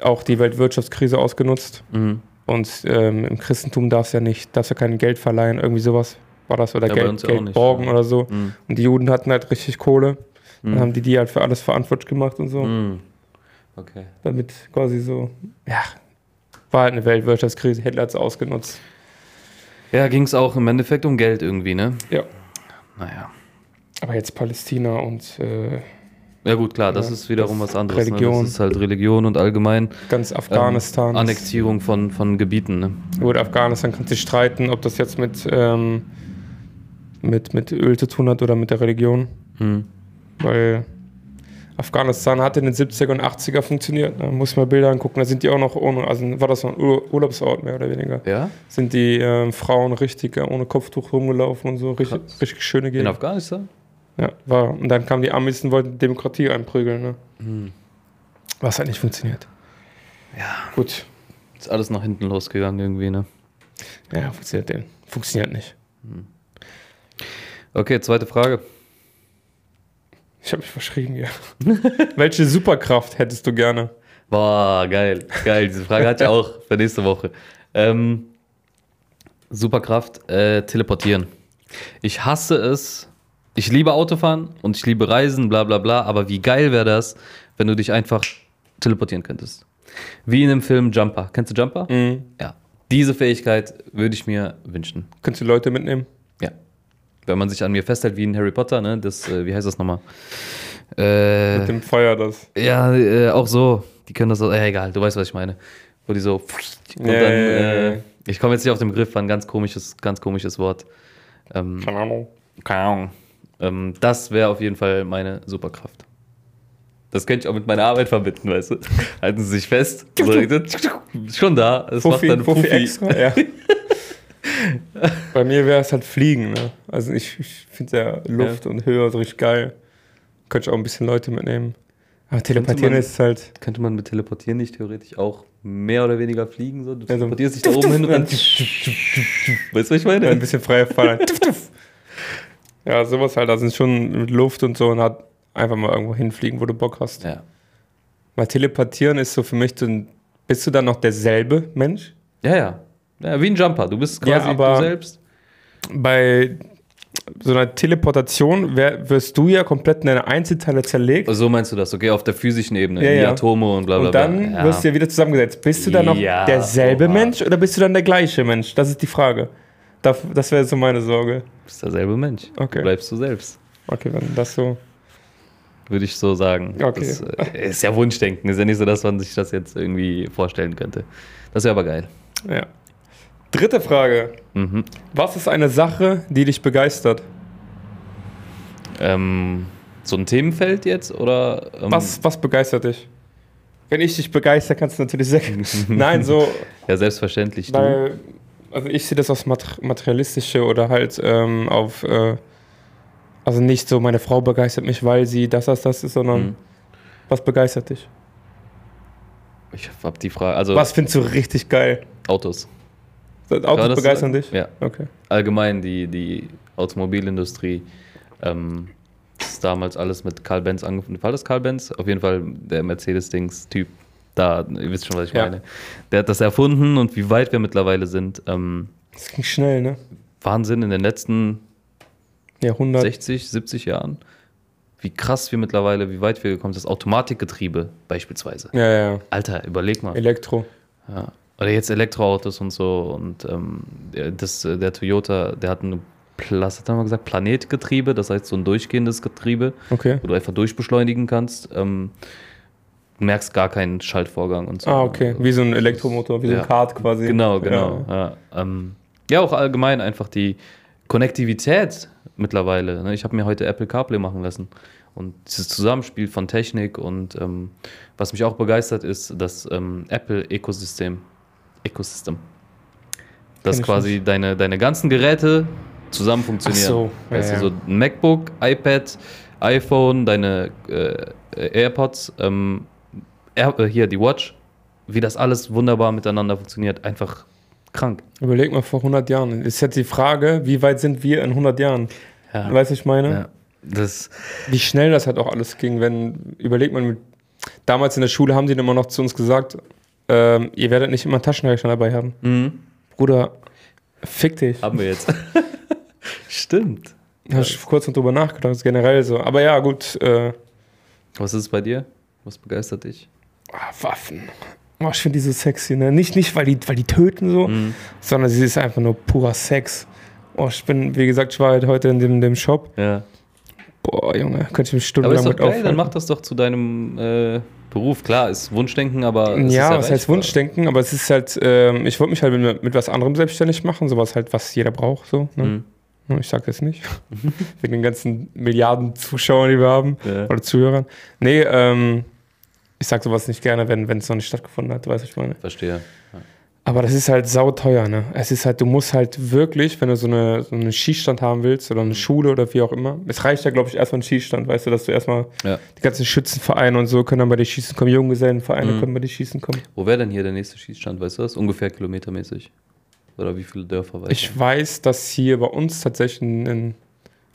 auch die Weltwirtschaftskrise ausgenutzt. Mhm. Und ähm, im Christentum darfst ja nicht, darfst ja kein Geld verleihen, irgendwie sowas war das. Oder Ja, Geld, Geld nicht, borgen ja. oder so. Mhm. Und die Juden hatten halt richtig Kohle. Dann Mhm. haben die die halt für alles verantwortlich gemacht und so. Mhm. Okay. Damit quasi so, ja, war halt eine Weltwirtschaftskrise. Hitler hat es ausgenutzt. Ja, ging es auch im Endeffekt um Geld irgendwie, ne? Ja. Naja. Aber jetzt Palästina und äh, Ja gut, klar, das Ja, ist wiederum das was anderes. Ne? Religion. Das ist halt Religion und allgemein ganz ähm, Afghanistan. Annektierung von, von Gebieten. Ne? Gut, Afghanistan kann sich streiten, ob das jetzt mit, ähm, mit, mit Öl zu tun hat oder mit der Religion. Mhm. Weil Afghanistan hat in den 70er und 80er funktioniert. Da muss ich mal Bilder angucken. Da sind die auch noch ohne, also war das so ein Ur Urlaubsort mehr oder weniger. Ja? Sind die ähm, Frauen richtig äh, ohne Kopftuch rumgelaufen und so. Richtig, richtig schöne In Gegend. Afghanistan? Ja, war. Und dann kamen die Amis und wollten Demokratie einprügeln. Ne? Mhm. Was halt nicht funktioniert. Ja. Gut. Ist alles nach hinten losgegangen irgendwie, ne? Ja, funktioniert, denn. funktioniert nicht. Okay, zweite Frage. Ich habe mich verschrieben, ja. [LAUGHS] Welche Superkraft hättest du gerne? Boah, geil. Geil. Diese Frage hatte ich auch für nächste Woche. Ähm, Superkraft, äh, teleportieren. Ich hasse es. Ich liebe Autofahren und ich liebe Reisen, bla bla bla, aber wie geil wäre das, wenn du dich einfach teleportieren könntest. Wie in dem Film Jumper. Kennst du Jumper? Mhm. Ja. Diese Fähigkeit würde ich mir wünschen. Könntest du Leute mitnehmen? Ja. Wenn man sich an mir festhält wie ein Harry Potter, ne? Das, äh, wie heißt das nochmal? Äh, Mit dem Feuer das. ja, äh, auch so. Die können das so, äh, egal, du weißt, was ich meine. Wo die so. Und Ja, dann, ja, ja, äh, ja. ich komme jetzt nicht auf den Begriff, war ein ganz komisches, ganz komisches Wort. Ähm, Keine Ahnung. keine Ahnung. Ähm, das wäre auf jeden Fall meine Superkraft. Das könnte ich auch mit meiner Arbeit verbinden, weißt du? [LAUGHS] Halten Sie sich fest. So, schon da. Es macht Fuffi, dann Fuffi Fuffi. extra, ja. Bei mir wäre es halt Fliegen, ne? Also ich, ich finde ja Luft und Höhe richtig geil. Könnte ich auch ein bisschen Leute mitnehmen. Aber teleportieren man- ist halt. Könnte man mit Teleportieren nicht theoretisch auch mehr oder weniger fliegen? So? Du so- teleportierst dich da oben hin und dann. [LAUGHS] Weißt du, was ich meine? ein bisschen freier Fall. [LAUGHS] Ja, sowas halt. Da sind schon mit Luft und so und hat einfach mal irgendwo hinfliegen, wo du Bock hast. Ja. Weil teleportieren ist so für mich, so, bist du dann noch derselbe Mensch? Ja, ja. ja. Wie ein Jumper. Du bist Ja, quasi aber- du selbst. Bei so einer Teleportation wär, wirst du ja komplett in deine Einzelteile zerlegt. So meinst du das, okay? Auf der physischen Ebene. Ja, die ja. Atome und bla bla Und bla. dann ja. wirst du ja wieder zusammengesetzt. Bist du dann noch Ja, derselbe. Mensch oder bist du dann der gleiche Mensch? Das ist die Frage. Das, das wäre so meine Sorge. Du bist derselbe Mensch. Okay. Du bleibst du selbst. Okay, wenn das so. Würde ich so sagen. Okay. Das äh, ist ja Wunschdenken. Ist ja nicht so, dass man sich das jetzt irgendwie vorstellen könnte. Das wäre aber geil. Ja. Dritte Frage. Mhm. Was ist eine Sache, die dich begeistert? Ähm, so ein Themenfeld jetzt oder? Ähm, Was, was begeistert dich? Wenn ich dich begeister, kannst du natürlich sagen. [LAUGHS] Nein, so, Ja, selbstverständlich. Du. Also ich sehe das aufs Mater- Materialistische oder halt ähm, auf, äh, also nicht so, meine Frau begeistert mich, weil sie das, das, das ist, sondern Mhm. was begeistert dich? Ich habe die Frage. Also Was findest du richtig geil? Autos. Autos Ja, begeistern dich? Ja. Okay. Allgemein die, die Automobilindustrie. Ähm, ist damals alles mit Karl Benz angefangen. War das Karl Benz? Auf jeden Fall der Mercedes-Dings-Typ. Da, ihr wisst schon, was ich Ja. meine. Der hat das erfunden und wie weit wir mittlerweile sind. Ähm, Das ging schnell, ne? Wahnsinn in den letzten Jahrhundert. 60, 70 Jahren. Wie krass wir mittlerweile, wie weit wir gekommen sind. Das Automatikgetriebe beispielsweise. Ja, ja. Alter, überleg mal. Elektro. Ja. Oder jetzt Elektroautos und so. Und ähm, der, das, der Toyota, der hat ein Plas, hat er mal gesagt, Planetgetriebe, das heißt so ein durchgehendes Getriebe, Okay. wo du einfach durchbeschleunigen kannst. Ähm, du merkst gar keinen Schaltvorgang und so. Ah, okay. Wie so ein Elektromotor, wie so Ja. ein Kart quasi. Genau, genau. Ja. Ja, ähm, ja auch allgemein einfach die Konnektivität mittlerweile. Ne? Ich habe mir heute Apple CarPlay machen lassen. Und dieses Zusammenspiel von Technik und ähm, was mich auch begeistert ist, das ähm, Apple-Ökosystem. Ökosystem. Dass quasi deine, deine ganzen Geräte zusammen funktionieren. Ach so, ja, weißt ja. du, so ein MacBook, iPad, iPhone, deine äh, AirPods, ähm, Air, äh, hier die Watch, wie das alles wunderbar miteinander funktioniert. Einfach krank. Überleg mal vor 100 Jahren. Ist jetzt die Frage, wie weit sind wir in 100 Jahren? Ja. Weißt du, ich meine? ja. Das, Wie schnell das halt auch alles ging, wenn, überlegt man, damals in der Schule haben dann immer noch zu uns gesagt, ähm, ihr werdet nicht immer einen Taschenrechner dabei haben. mhm. Bruder, fick dich. haben wir jetzt. [LAUGHS] Stimmt. Da Hast ich kurz noch drüber nachgedacht, generell so. Aber ja, gut, äh, Was ist es bei dir? Was begeistert dich? Ah, Waffen. Oh, ich finde die so sexy, ne? Nicht, nicht weil, die, weil die töten so, Mhm. sondern sie ist einfach nur purer Sex. Oh, ich bin, wie gesagt, ich war halt heute in dem, dem Shop. Ja. Boah, Junge, könnte ich mich stundenlang mit geil, aufhalten. dann mach das doch zu deinem äh, Beruf. Klar, ist Wunschdenken, aber. es Ja, was heißt. Wunschdenken, aber es ist halt, ähm, ich wollte mich halt mit, mit was anderem selbstständig machen, sowas halt, was jeder braucht, so. Ne? Mhm. Ja, Ich sag das nicht. [LAUGHS] Wegen den ganzen Milliarden Zuschauern, die wir haben, Ja. oder Zuhörern. Nee, ähm, ich sag sowas nicht gerne, wenn wenn es noch nicht stattgefunden hat, weißt du, ich meine. Verstehe. Aber das ist halt sauteuer, ne? Es ist halt, du musst halt wirklich, wenn du so, eine, so einen Schießstand haben willst oder eine Schule oder wie auch immer, es reicht ja, glaube ich, erstmal ein Schießstand, weißt du, dass du erstmal Ja. die ganzen Schützenvereine und so können dann bei dir schießen kommen, Junggesellenvereine Mhm. können bei dir schießen kommen. Wo wäre denn hier der nächste Schießstand? Weißt du das? Ungefähr kilometermäßig. Oder wie viele Dörfer weiter? Ich weiß, dass hier bei uns tatsächlich ein,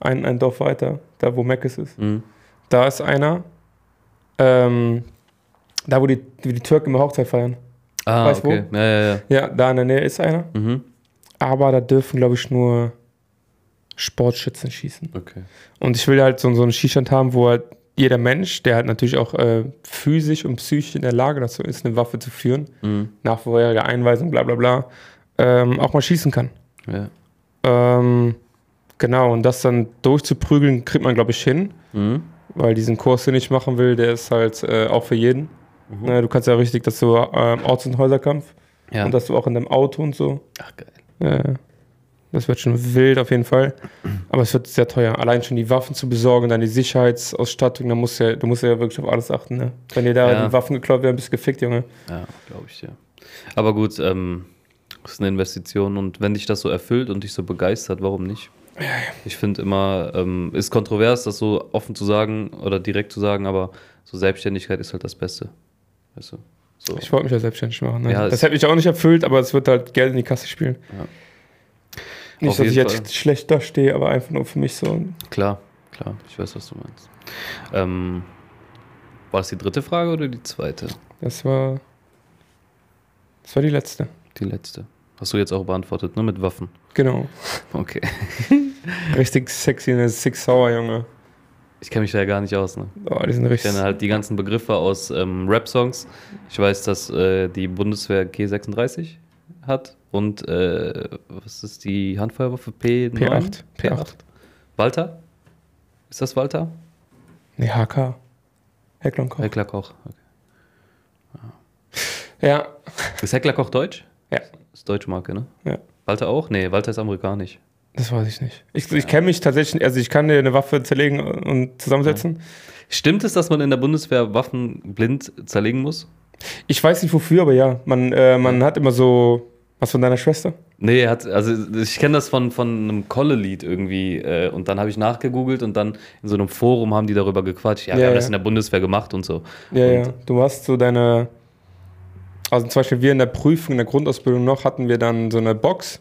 ein, ein Dorf weiter, da wo Meckes ist, Mhm. da ist einer, ähm, da wo die, wie die Türken immer Hochzeit feiern. Ah, Weißt okay. Ja, ja, ja. Ja, da in der Nähe ist einer. Mhm. Aber da dürfen, glaube ich, nur Sportschützen schießen. Okay. Und ich will halt so, so einen Schießstand haben, wo halt jeder Mensch, der halt natürlich auch äh, physisch und psychisch in der Lage dazu ist, eine Waffe zu führen, Mhm. nach vorheriger Einweisung, bla bla bla, ähm, auch mal schießen kann. Ja. Ähm, genau, und das dann durchzuprügeln, kriegt man, glaube ich, hin. Mhm. Weil diesen Kurs, den ich machen will, der ist halt äh, auch für jeden. Ne, du kannst ja richtig, dass du ähm, Orts- und Häuserkampf Ja. und dass du auch in deinem Auto und so. Ach, geil. Äh, das wird schon wild auf jeden Fall. Aber es wird sehr teuer. Allein schon die Waffen zu besorgen, dann die Sicherheitsausstattung, da musst du ja, du musst ja wirklich auf alles achten. Ne? Wenn dir da Ja. die Waffen geklaut werden, bist du gefickt, Junge. Ja, glaube ich, ja. Aber gut, ähm, das ist eine Investition und wenn dich das so erfüllt und dich so begeistert, warum nicht? Ich finde immer, ähm, ist kontrovers, das so offen zu sagen oder direkt zu sagen, aber so Selbstständigkeit ist halt das Beste. Weißt du? So. Ich wollte mich ja selbstständig machen. Ne? Ja, das hätte mich auch nicht erfüllt, aber es wird halt Geld in die Kasse spielen. Ja. Nicht, Auf dass ich jetzt Fall. schlecht da stehe, aber einfach nur für mich so. Klar, klar, ich weiß, was du meinst. Ähm, war das die dritte Frage oder die zweite? Das war. Das war die letzte. Die letzte. Hast du jetzt auch beantwortet, ne? Mit Waffen. Genau. Okay. [LAUGHS] Richtig sexy, eine Six Sauer, Junge. Ich kenne mich da ja gar nicht aus, ne? Oh, die sind Ich kenne halt die ganzen Begriffe aus ähm, Rap-Songs. Ich weiß, dass äh, die Bundeswehr G36 hat und äh, was ist die Handfeuerwaffe P9? P8. P8. Walter? Ist das Walter? Nee, HK. Heckler Koch. Heckler Koch. Okay. Ja. Ist Heckler Koch deutsch? Ja. Ist deutsche Marke, ne? Ja. Walter auch? Nee, Walter ist amerikanisch. Das weiß ich nicht. Ich, ich kenne mich tatsächlich, also ich kann dir eine Waffe zerlegen und zusammensetzen. Stimmt es, dass man in der Bundeswehr Waffen blind zerlegen muss? Ich weiß nicht wofür, aber ja, man, äh, man hat immer so. Was von deiner Schwester? Nee, hat, also ich kenne das von, von einem Kolle-Lied irgendwie äh, und dann habe ich nachgegoogelt und dann in so einem Forum haben die darüber gequatscht. Ja, wir Ja, haben ja. das in der Bundeswehr gemacht und so. Ja, Und- ja. Du hast so deine. Also zum Beispiel wir in der Prüfung, in der Grundausbildung noch, hatten wir dann so eine Box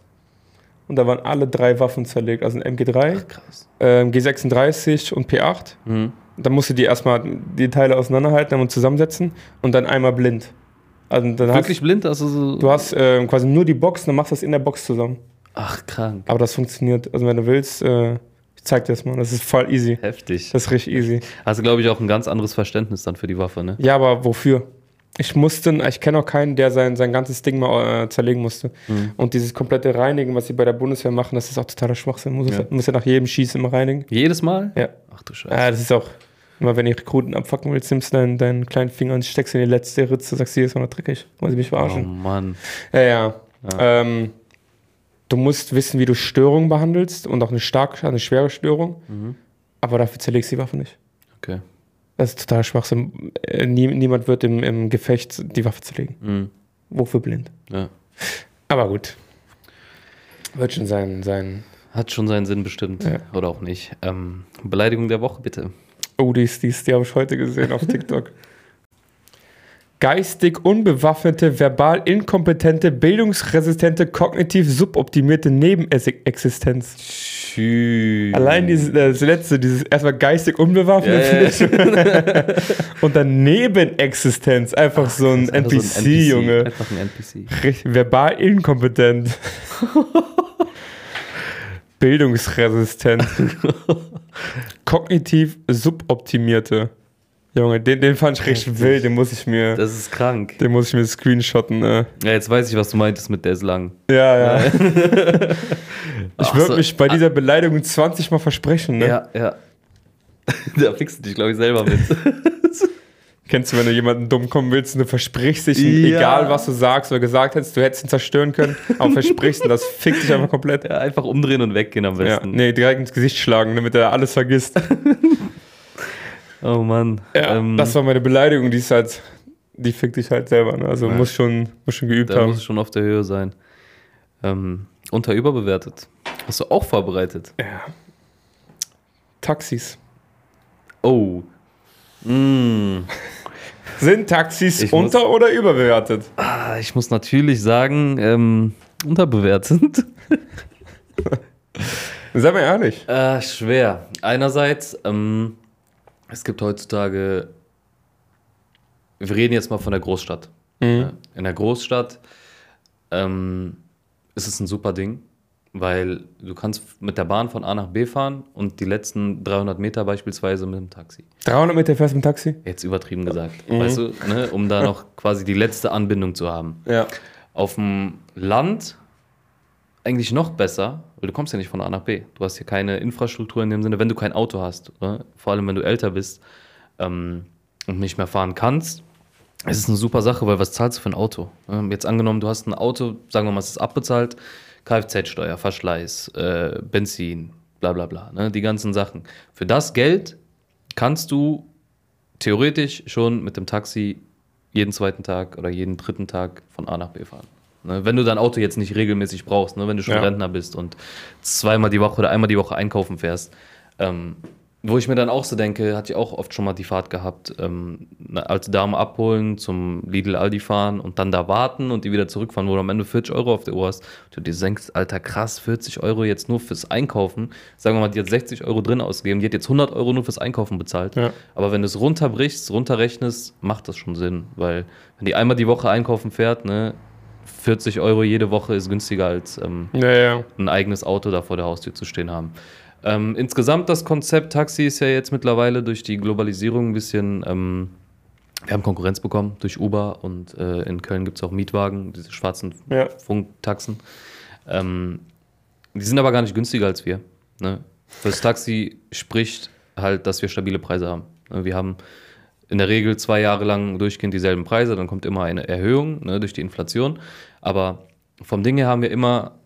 und da waren alle drei Waffen zerlegt. Also ein MG3, Krass. ähm, G36 und P8. Mhm. Dann musst du die erstmal die Teile auseinanderhalten und zusammensetzen und dann einmal blind. Also dann Wirklich blind? Also so. hast, du hast ähm, quasi nur die Box, dann machst du das in der Box zusammen. Ach, krank. Aber das funktioniert. Also wenn du willst, äh, ich zeig dir das mal. Das ist voll easy. Heftig. Das ist richtig easy. Hast du, glaube ich, auch ein ganz anderes Verständnis dann für die Waffe, ne? Ja, aber wofür? Ich musste, ich kenne auch keinen, der sein, sein ganzes Ding mal äh, zerlegen musste. Mhm. Und dieses komplette Reinigen, was sie bei der Bundeswehr machen, das ist auch totaler Schwachsinn. Muss, Ja. ja. muss ja nach jedem Schießen immer reinigen. Jedes Mal? Ja. Ach du Scheiße. Ja, das ist auch, immer wenn ihr Rekruten abfacken willst, nimmst du deinen, deinen kleinen Finger und steckst in die letzte Ritze, sagst du, hier ist noch dreckig. Wollen sie mich oh verarschen? Mann. Ja, ja. Ähm, du musst wissen, wie du Störungen behandelst und auch eine starke, eine schwere Störung. Mhm. Aber dafür zerlegst du die Waffe nicht. Okay. Das ist total Schwachsinn. Äh, Nie, niemand wird im, im Gefecht die Waffe zerlegen. Mhm. Wofür blind? Ja. Aber gut. Wird schon sein. sein. Hat schon seinen Sinn bestimmt. Ja. Oder auch nicht. Ähm, Beleidigung der Woche, bitte. Oh, die, die, die habe ich heute gesehen auf TikTok. [LAUGHS] Geistig unbewaffnete, verbal inkompetente, bildungsresistente, kognitiv suboptimierte Nebenexistenz. Tschüss. Allein dieses, das letzte, dieses erstmal geistig unbewaffnet finde ich- [LAUGHS] und dann Nebenexistenz, einfach so ein NPC, so ein Junge. Einfach ein NPC. Richtig, verbal inkompetent. [LAUGHS] Bildungsresistent. Kognitiv suboptimierte. Junge, den, den fand ich richtig wild, den muss ich mir, Das ist krank. den muss ich mir screenshotten. Äh. Ja, jetzt weiß ich, was du meintest mit der ist lang. Ja, ja. [LAUGHS] Ich würde so. mich bei dieser Beleidigung 20 Mal versprechen. Ne? Ja, ja. [LAUGHS] da fickst du dich, glaube ich, selber mit. [LAUGHS] Kennst du, wenn du jemanden dumm kommen willst und du versprichst dich, Ja. egal was du sagst oder gesagt hättest, du hättest ihn zerstören können, aber versprichst und das fickt dich einfach komplett. ja, einfach umdrehen und weggehen am Ja, besten. nee, direkt ins Gesicht schlagen, damit er alles vergisst. Oh Mann. Ja, ähm, das war meine Beleidigung, die ist halt, die fickt dich halt selber. Ne? Also Ja. muss, schon, muss schon geübt da haben. muss es schon auf der Höhe sein. Ähm, unter überbewertet. Hast du auch vorbereitet? Taxis. Oh. Mm. [LAUGHS] Sind Taxis Ich muss- unter- oder überbewertet? Ah, ich muss natürlich sagen, ähm, unterbewertet. [LAUGHS] Sei mal ehrlich. Äh, schwer. Einerseits, ähm, es gibt heutzutage, wir reden jetzt mal von der Großstadt. Ja, In der Großstadt ähm, ist es ein super Ding, weil du kannst mit der Bahn von A nach B fahren und die letzten 300 Meter beispielsweise mit dem Taxi. 300 Meter fährst du mit dem Taxi? Jetzt übertrieben gesagt, weißt du, ne, um da noch quasi die letzte Anbindung zu haben. Ja. Auf dem Land eigentlich noch besser, weil du kommst ja nicht von A nach B. Du hast hier keine Infrastruktur in dem Sinne, wenn du kein Auto hast. Oder? Vor allem, wenn du älter bist ähm, und nicht mehr fahren kannst. Es ist eine super Sache, weil was zahlst du für ein Auto? Ähm, jetzt angenommen, du hast ein Auto, sagen wir mal, es ist abbezahlt, Kfz-Steuer, Verschleiß, äh, Benzin, bla bla bla, ne? die ganzen Sachen. Für das Geld kannst du theoretisch schon mit dem Taxi jeden zweiten Tag oder jeden dritten Tag von A nach B fahren. Ne? Wenn du dein Auto jetzt nicht regelmäßig brauchst, ne? wenn du schon Ja. Rentner bist und zweimal die Woche oder einmal die Woche einkaufen fährst. Ähm, wo ich mir dann auch so denke, hatte ich auch oft schon mal die Fahrt gehabt, ähm, eine alte Dame abholen, zum Lidl Aldi fahren und dann da warten und die wieder zurückfahren, wo du am Ende 40 Euro auf der Uhr hast. Du dir denkst, Alter, krass, 40 Euro jetzt nur fürs Einkaufen. Sagen wir mal, die hat 60 Euro drin ausgegeben, die hat jetzt 100 Euro nur fürs Einkaufen bezahlt. Ja. Aber wenn du es runterbrichst, runterrechnest, macht das schon Sinn, weil wenn die einmal die Woche einkaufen fährt, ne, 40 Euro jede Woche ist günstiger als ähm, Ja, ja. ein eigenes Auto da vor der Haustür zu stehen haben. Ähm, insgesamt das Konzept Taxi ist ja jetzt mittlerweile durch die Globalisierung ein bisschen, ähm, wir haben Konkurrenz bekommen durch Uber und äh, in Köln gibt es auch Mietwagen, diese schwarzen Ja. Funktaxen. Ähm, die sind aber gar nicht günstiger als wir. Ne? Fürs Taxi spricht halt, dass wir stabile Preise haben. Wir haben in der Regel zwei Jahre lang durchgehend dieselben Preise, dann kommt immer eine Erhöhung ne, durch die Inflation. Aber vom Ding her haben wir immer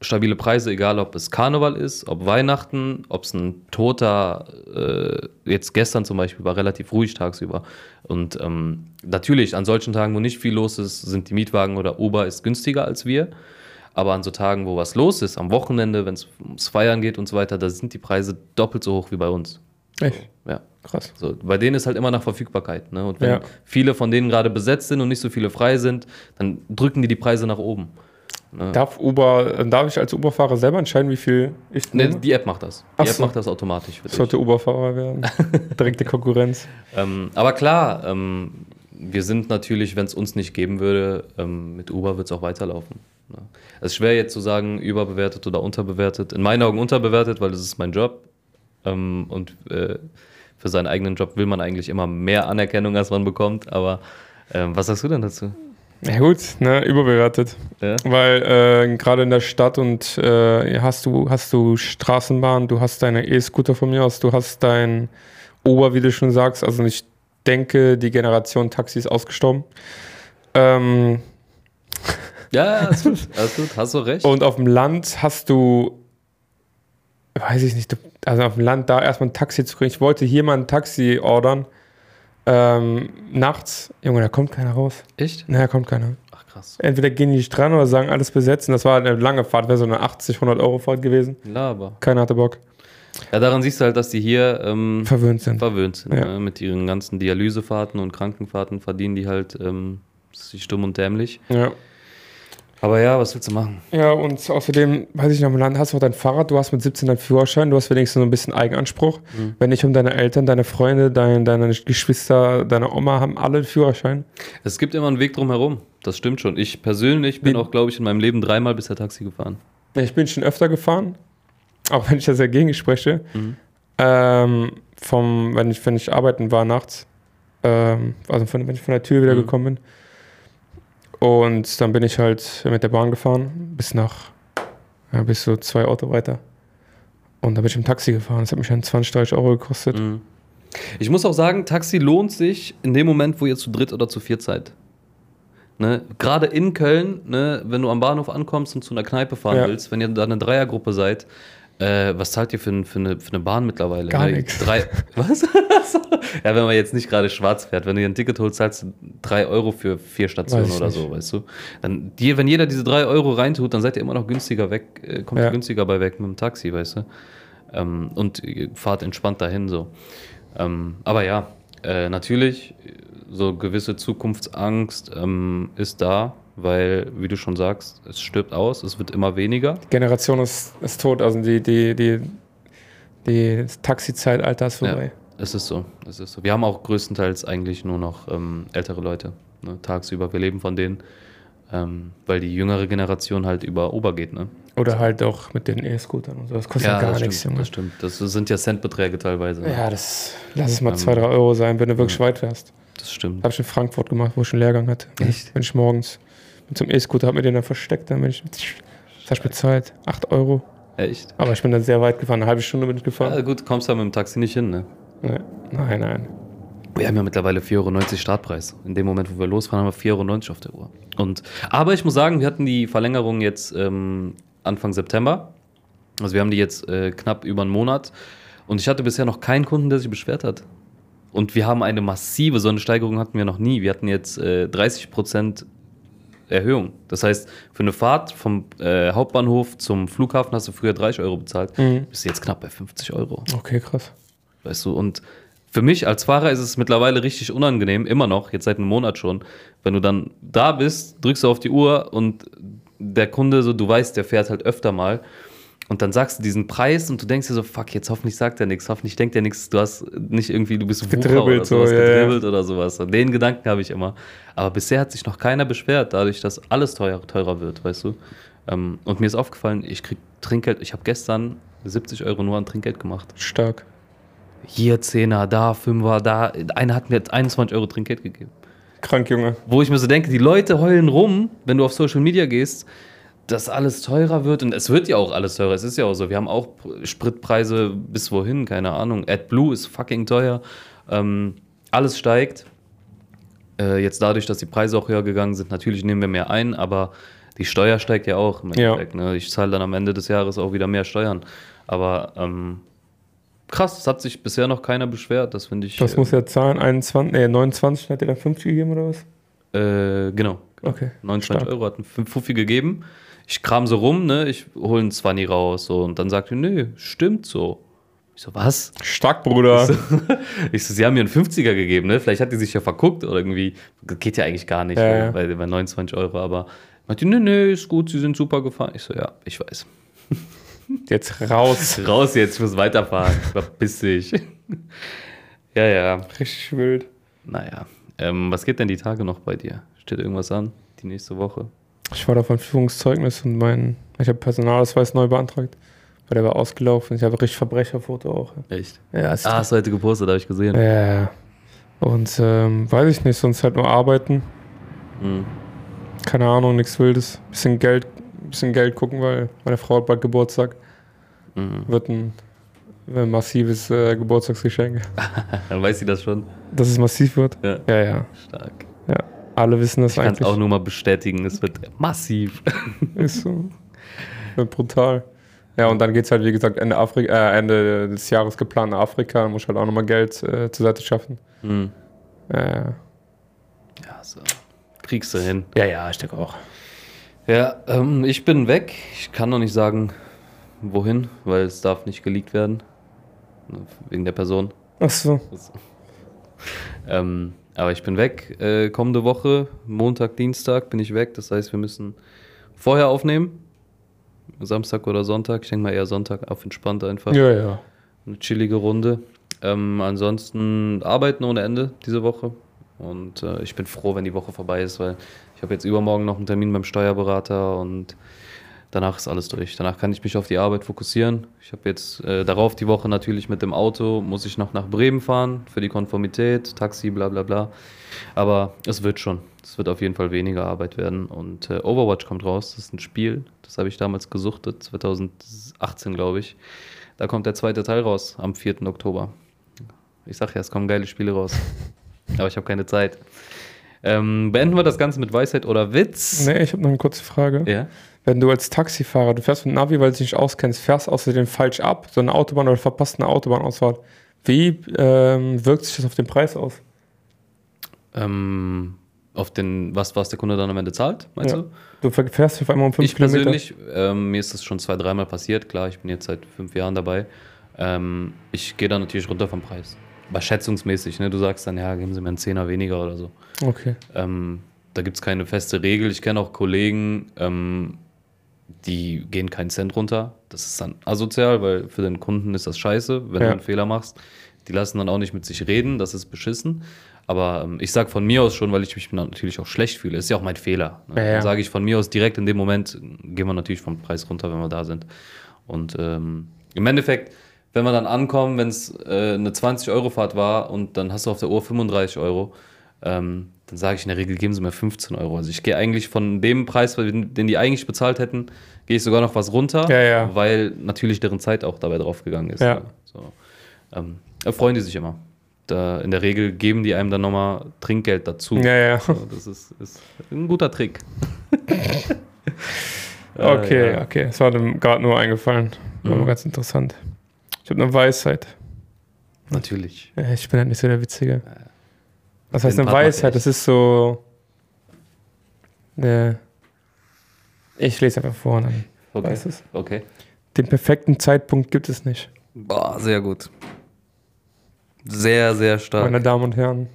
stabile Preise, egal ob es Karneval ist, ob Weihnachten, ob es ein toter, äh, jetzt gestern zum Beispiel war relativ ruhig tagsüber. Und ähm, natürlich, an solchen Tagen, wo nicht viel los ist, sind die Mietwagen oder Uber ist günstiger als wir. Aber an so Tagen, wo was los ist, am Wochenende, wenn es ums Feiern geht und so weiter, da sind die Preise doppelt so hoch wie bei uns. Echt? Ja. Krass. So, bei denen ist halt immer nach Verfügbarkeit. Ne? Und wenn Ja. viele von denen gerade besetzt sind und nicht so viele frei sind, dann drücken die die Preise nach oben. Darf Uber, darf ich als Uberfahrer selber entscheiden, wie viel ich Ne, nehme? die App macht das. Die Ach App so. macht das automatisch für sollte Uberfahrer werden. [LAUGHS] Direkte Konkurrenz. Ähm, aber klar, ähm, wir sind natürlich, wenn es uns nicht geben würde, ähm, mit Uber wird es auch weiterlaufen. Ne? Es ist schwer jetzt zu sagen, überbewertet oder unterbewertet. In meinen Augen unterbewertet, weil das ist mein Job. Ähm, und äh, für seinen eigenen Job will man eigentlich immer mehr Anerkennung, als man bekommt. Aber ähm, was sagst du denn dazu? Ja gut, ne, überbewertet. Ja? Weil äh, gerade in der Stadt und äh, hast du hast du Straßenbahn, du hast deine E-Scooter von mir aus, du hast dein Uber, wie du schon sagst. Also ich denke, die Generation Taxi ist ausgestorben. Ähm, Ja, [LAUGHS] ja, alles gut. Alles gut. Hast du recht. und auf dem Land hast du, weiß ich nicht, du, also auf dem Land da erstmal ein Taxi zu kriegen. Ich wollte hier mal ein Taxi ordern. Ähm, nachts, Junge, da kommt keiner raus. Echt? Naja, kommt keiner. Ach krass. Entweder gehen die nicht dran oder sagen alles besetzen. Das war eine lange Fahrt, wäre so eine 80, 100 Euro Fahrt gewesen. Laber. Keiner hatte Bock. Ja, daran siehst du halt, dass die hier ähm, Verwöhnt sind. verwöhnt sind. Ja. Ne? Mit ihren ganzen Dialysefahrten und Krankenfahrten verdienen die halt ähm, sich stumm und dämlich. Ja. Aber ja, was willst du machen? ja, und außerdem, weiß ich noch, im Land hast du auch dein Fahrrad, du hast mit 17 deinen Führerschein, du hast wenigstens so ein bisschen Eigenanspruch. Mhm. Wenn nicht um deine Eltern, deine Freunde, dein, deine Geschwister, deine Oma haben alle einen Führerschein. Es gibt immer einen Weg drum herum. Das stimmt schon. Ich persönlich bin Wie- auch, glaube ich, in meinem Leben dreimal bisher Taxi gefahren. Ich bin schon öfter gefahren, auch wenn ich das dagegen spreche. Mhm. Ähm, vom, wenn ich, wenn ich arbeiten war nachts, ähm, also von, wenn ich von der Tür wieder Mhm. gekommen bin. Und dann bin ich halt mit der Bahn gefahren, bis nach, ja, bis so zwei Orte weiter. Und dann bin ich im Taxi gefahren. Das hat mich dann 20, 30 Euro gekostet. Mhm. Ich muss auch sagen, Taxi lohnt sich in dem Moment, wo ihr zu dritt oder zu viert seid. Ne? Gerade in Köln, ne, wenn du am Bahnhof ankommst und zu einer Kneipe fahren Ja. willst, wenn ihr da eine Dreiergruppe seid, äh, was zahlt ihr für, für, eine, für eine Bahn mittlerweile? Gar ne? nix. Drei, [LAUGHS] was? [LAUGHS] ja, wenn man jetzt nicht gerade schwarz fährt, wenn du dir ein Ticket holst, zahlst du drei Euro für vier Stationen oder nicht. so, weißt du? Dann, die, wenn jeder diese drei Euro reintut, dann seid ihr immer noch günstiger weg, äh, kommt Ja. ihr günstiger bei weg mit dem Taxi, weißt du? Ähm, und fahrt entspannt dahin so. Ähm, aber ja, äh, natürlich, so gewisse Zukunftsangst ähm, ist da, weil, wie du schon sagst, es stirbt aus, es wird immer weniger. Die Generation ist, ist tot, also die, die, die, die Taxi-Zeitalter ist vorbei. Es ist so, es ist so. Wir haben auch größtenteils eigentlich nur noch ähm, ältere Leute, ne, tagsüber. Wir leben von denen, ähm, weil die jüngere Generation halt über Uber geht, ne? Oder halt auch mit den E-Scootern und so. Das kostet ja, gar das nichts, stimmt, Junge. das stimmt. Das sind ja Centbeträge teilweise. ne? Ja, das lass es mal Ähm, 2, 3 Euro sein, wenn du wirklich weit fährst. Das stimmt. Habe ich in Frankfurt gemacht, wo ich einen Lehrgang hatte. Echt? Wenn ich morgens mit so einem E-Scooter habe mir den dann versteckt, dann bin ich Das hast du bezahlt. 8 Euro. Echt? Aber ich bin dann sehr weit gefahren. Eine halbe Stunde bin ich Ja, gefahren. gut, kommst ja mit dem Taxi nicht hin, ne? Nee. Nein, nein. Wir haben ja mittlerweile 4,90 Euro Startpreis. In dem Moment, wo wir losfahren, haben wir 4,90 Euro auf der Uhr. Und, aber ich muss sagen, wir hatten die Verlängerung jetzt ähm, Anfang September. Also wir haben die jetzt äh, knapp über einen Monat. Und ich hatte bisher noch keinen Kunden, der sich beschwert hat. Und wir haben eine massive, so eine Steigerung hatten wir noch nie. Wir hatten jetzt äh, 30% Erhöhung. Das heißt, für eine Fahrt vom äh, Hauptbahnhof zum Flughafen hast du früher 30 Euro bezahlt. Mhm. Bist jetzt knapp bei 50 Euro. Okay, krass. Weißt du, und für mich als Fahrer ist es mittlerweile richtig unangenehm, immer noch, jetzt seit einem Monat schon, wenn du dann da bist, drückst du auf die Uhr und der Kunde, so, du weißt, der fährt halt öfter mal. Und dann sagst du diesen Preis und du denkst dir so, fuck, jetzt hoffentlich sagt er nichts, hoffentlich denkt er nichts, du hast nicht irgendwie, du bist Wucher Gedribbelt oder sowas, so, ja, ja. gedribbelt oder sowas. Und den Gedanken habe ich immer. Aber bisher hat sich noch keiner beschwert, dadurch, dass alles teuer, teurer wird, weißt du. Ähm, und mir ist aufgefallen, ich krieg Trinkgeld, ich habe gestern 70 Euro nur an Trinkgeld gemacht. Stark. Hier 10er, da 5er, da. Einer hat mir jetzt 21 Euro Trinkgeld gegeben. Krank, Junge. Wo ich mir so denke, die Leute heulen rum, wenn du auf Social Media gehst, dass alles teurer wird. Und es wird ja auch alles teurer. Es ist ja auch so. Wir haben auch Spritpreise bis wohin, keine Ahnung. AdBlue ist fucking teuer. Ähm, alles steigt. Äh, jetzt dadurch, dass die Preise auch höher gegangen sind, natürlich nehmen wir mehr ein, aber die Steuer steigt ja auch im Ja. Ne? Ich zahle dann am Ende des Jahres auch wieder mehr Steuern. Aber ähm, krass, es hat sich bisher noch keiner beschwert. Das finde ich. Was muss er zahlen? 21, nee, 29 hat er dann 50 gegeben oder was? Äh, genau. Okay. 29 stark. Euro hat Fünf- Fuffi gegeben. Ich kram so rum, ne? Ich hole einen 20 raus. So, und dann sagt er, nö, stimmt so. Ich so, was? Stark, Bruder. Ich so, [LAUGHS] sie haben mir einen 50er gegeben, ne? Vielleicht hat die sich ja verguckt oder irgendwie. Geht ja eigentlich gar nicht, Ja, ja. Bei, bei 29 Euro. Aber meinte, nö, nö, ist gut, sie sind super gefahren. Ich so, ja, ich weiß. [LAUGHS] Jetzt raus. Raus jetzt, ich muss weiterfahren. Verpiss dich. [LAUGHS] ja, ja. Richtig wild. Naja. Ähm, was geht denn die Tage noch bei dir? Steht irgendwas an? Die nächste Woche? Ich war da von Führungszeugnis und mein, ich habe Personalausweis neu beantragt, weil der war ausgelaufen. Ich habe richtig Verbrecherfoto auch. Echt? Ja, Ah, hast du heute gepostet, habe ich gesehen. ja. Und ähm, weiß ich nicht, sonst halt nur arbeiten. Mhm. Keine Ahnung, nichts Wildes. Bisschen Geld, bisschen Geld gucken, weil meine Frau hat bald Geburtstag. Mhm. Wird ein, ein massives äh, Geburtstagsgeschenk. Dann [LAUGHS] weiß sie das schon. Dass es massiv wird? Ja, Ja, ja. stark. ja. Alle wissen das Ich kann es eigentlich. auch nur mal bestätigen, es wird massiv. [LAUGHS] Ist so. Wird brutal. Ja, und dann geht es halt, wie gesagt, Ende, Afri äh, Ende des Jahres geplant nach Afrika. Dann muss ich halt auch nochmal Geld äh, zur Seite schaffen. Mhm. Äh, Ja, so. Kriegst du hin. ja, ja, ich denke auch. Ja, ähm, ich bin weg. Ich kann noch nicht sagen, wohin, weil es darf nicht geleakt werden. Wegen der Person. Ach so. [LAUGHS] Ähm, aber ich bin weg. Äh, kommende Woche, Montag, Dienstag bin ich weg. Das heißt, wir müssen vorher aufnehmen. Samstag oder Sonntag. Ich denke mal eher Sonntag, auf entspannt einfach. Ja, ja. Eine chillige Runde. Ähm, ansonsten arbeiten ohne Ende diese Woche. Und äh, ich bin froh, wenn die Woche vorbei ist, weil ich habe jetzt übermorgen noch einen Termin beim Steuerberater und danach ist alles durch. Danach kann ich mich auf die Arbeit fokussieren. Ich habe jetzt äh, darauf die Woche natürlich mit dem Auto, muss ich noch nach Bremen fahren für die Konformität, Taxi, bla bla bla. Aber es wird schon. Es wird auf jeden Fall weniger Arbeit werden. Und äh, Overwatch kommt raus. Das ist ein Spiel. Das habe ich damals gesuchtet, 2018, glaube ich. Da kommt der zweite Teil raus, am 4. Oktober. Ich sag ja, es kommen geile Spiele raus. [LAUGHS] Aber ich habe keine Zeit. Ähm, beenden wir das Ganze mit Weisheit oder Witz? Nee, ich habe noch eine kurze Frage. Ja. Wenn du als Taxifahrer, du fährst mit Navi, weil du dich nicht auskennst, fährst außerdem falsch ab, so eine Autobahn oder verpasst eine Autobahnausfahrt, wie ähm, wirkt sich das auf den Preis aus? Ähm, auf den, was, was der Kunde dann am Ende zahlt, meinst Ja. du? Du fährst auf einmal um 5 Ich Kilometer. persönlich, ähm, mir ist das schon zwei, dreimal passiert. Klar, ich bin jetzt seit fünf Jahren dabei. Ähm, ich gehe da natürlich runter vom Preis. Aber schätzungsmäßig, ne? Du sagst dann, ja, geben Sie mir einen Zehner weniger oder so. Okay. Ähm, da gibt es keine feste Regel. Ich kenne auch Kollegen, ähm, die gehen keinen Cent runter. Das ist dann asozial, weil für den Kunden ist das scheiße, wenn Ja. du einen Fehler machst. Die lassen dann auch nicht mit sich reden, das ist beschissen. Aber ähm, ich sage von mir aus schon, weil ich mich natürlich auch schlecht fühle. Ist ja auch mein Fehler. Ne? Ja, ja. Dann sage ich von mir aus direkt in dem Moment, gehen wir natürlich vom Preis runter, wenn wir da sind. Und ähm, im Endeffekt, wenn wir dann ankommen, wenn es äh, eine 20-Euro-Fahrt war und dann hast du auf der Uhr 35 Euro, ähm, dann sage ich in der Regel, geben sie mir 15 Euro. Also ich gehe eigentlich von dem Preis, den die eigentlich bezahlt hätten, gehe ich sogar noch was runter, Ja, ja. weil natürlich deren Zeit auch dabei draufgegangen ist. Ja. So. Ähm, da freuen die sich immer. Da, in der Regel geben die einem dann nochmal Trinkgeld dazu. Ja, ja. So, das ist, ist ein guter Trick. Äh, [LAUGHS] Okay, ja. okay. Das war dem gerade nur eingefallen. War Mhm. ganz interessant. Ich habe eine Weisheit. Natürlich. Ja, Ich bin halt nicht so der Witzige. Was heißt eine Weisheit? Das ist so. Ne. Ich lese einfach vor. Dann Okay. weiß es. okay. Den perfekten Zeitpunkt gibt es nicht. Boah, sehr gut. Sehr, sehr stark. Meine Damen und Herren.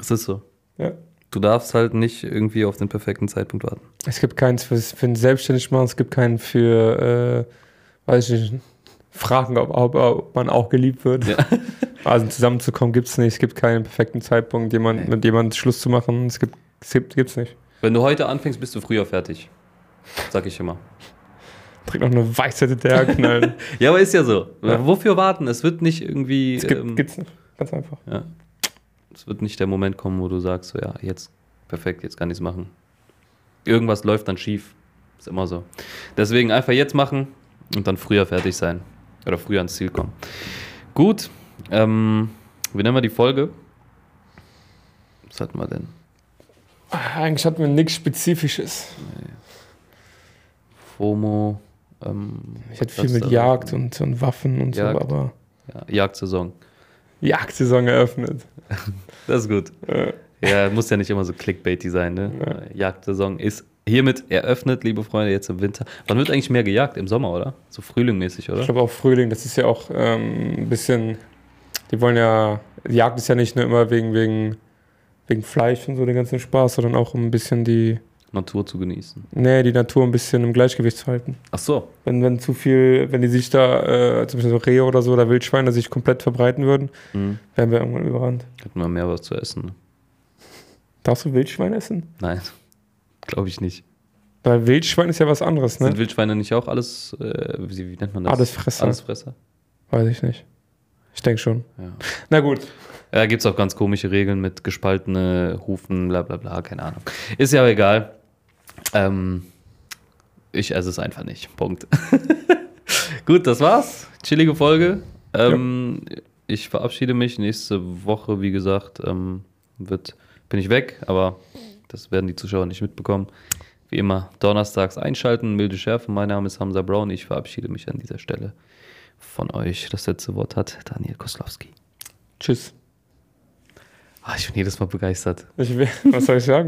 Es ist so. Ja. Du darfst halt nicht irgendwie auf den perfekten Zeitpunkt warten. Es gibt keins für, für den Selbstständigmachen, es gibt keinen für, äh, weiß ich nicht, Fragen, ob, ob, ob man auch geliebt wird. Ja. [LAUGHS] Also zusammenzukommen gibt es nicht. Es gibt keinen perfekten Zeitpunkt, jemand, Nee. mit jemandem Schluss zu machen. Es gibt es gibt, gibt's nicht. Wenn du heute anfängst, bist du früher fertig. Sag ich immer. Trägt noch eine Weisheit hinterher knallen. [LAUGHS] Ja, aber ist ja so. Ja. Wofür warten? Es wird nicht irgendwie. Es gibt, ähm, gibt's nicht. Ganz einfach. ja. Es wird nicht der Moment kommen, wo du sagst, so, ja, jetzt perfekt, jetzt kann ich es machen. Irgendwas läuft dann schief. Ist immer so. Deswegen einfach jetzt machen und dann früher fertig sein. Oder früher ans Ziel kommen. Gut. Ähm, wie nennen wir die Folge? Was hatten wir denn? Eigentlich hatten wir nichts Spezifisches. FOMO. Ähm, Ich hatte viel mit Jagd und, und Waffen und Jagd. so, aber Ja, Jagdsaison. Jagdsaison eröffnet. [LAUGHS] Das ist gut. Äh, Ja, muss ja nicht immer so clickbaity sein, ne? Jagdsaison ist hiermit eröffnet, liebe Freunde, jetzt im Winter. Wann wird eigentlich mehr gejagt? Im Sommer, oder? So frühlingmäßig, Ich oder? glaube auch Frühling, das ist ja auch ähm, ein bisschen, die wollen ja, die Jagd ist ja nicht nur immer wegen, wegen, wegen Fleisch und so den ganzen Spaß, sondern auch um ein bisschen die, Natur zu genießen. nee, die Natur ein bisschen im Gleichgewicht zu halten. Ach so. Wenn, wenn zu viel, wenn die sich da, äh, zum Beispiel so Rehe oder so, oder Wildschweine sich komplett verbreiten würden, Hm. wären wir irgendwann überrannt. Hätten wir mehr was zu essen. Ne? Darfst du Wildschwein essen? Nein, [LAUGHS] glaube ich nicht. Weil Wildschwein ist ja was anderes, ne? Sind Wildschweine nicht auch alles, äh, wie, wie nennt man das? Allesfresser. Allesfresser. Weiß ich nicht. Ich denke schon. Ja. Na gut. Da gibt es auch ganz komische Regeln mit gespaltene Hufen, bla bla bla, keine Ahnung. Ist ja egal. Ähm, ich esse es einfach nicht. Punkt. [LAUGHS] Gut, das war's. Chillige Folge. Ähm, Ich verabschiede mich. Nächste Woche, wie gesagt, ähm, wird, bin ich weg, aber das werden die Zuschauer nicht mitbekommen. Wie immer, donnerstags einschalten, milde Schärfe. Mein Name ist Hamza Brown. Ich verabschiede mich an dieser Stelle von euch. Das letzte Wort hat Daniel Koslowski. Tschüss. Ah, ich bin jedes Mal begeistert. Ich, was soll ich sagen?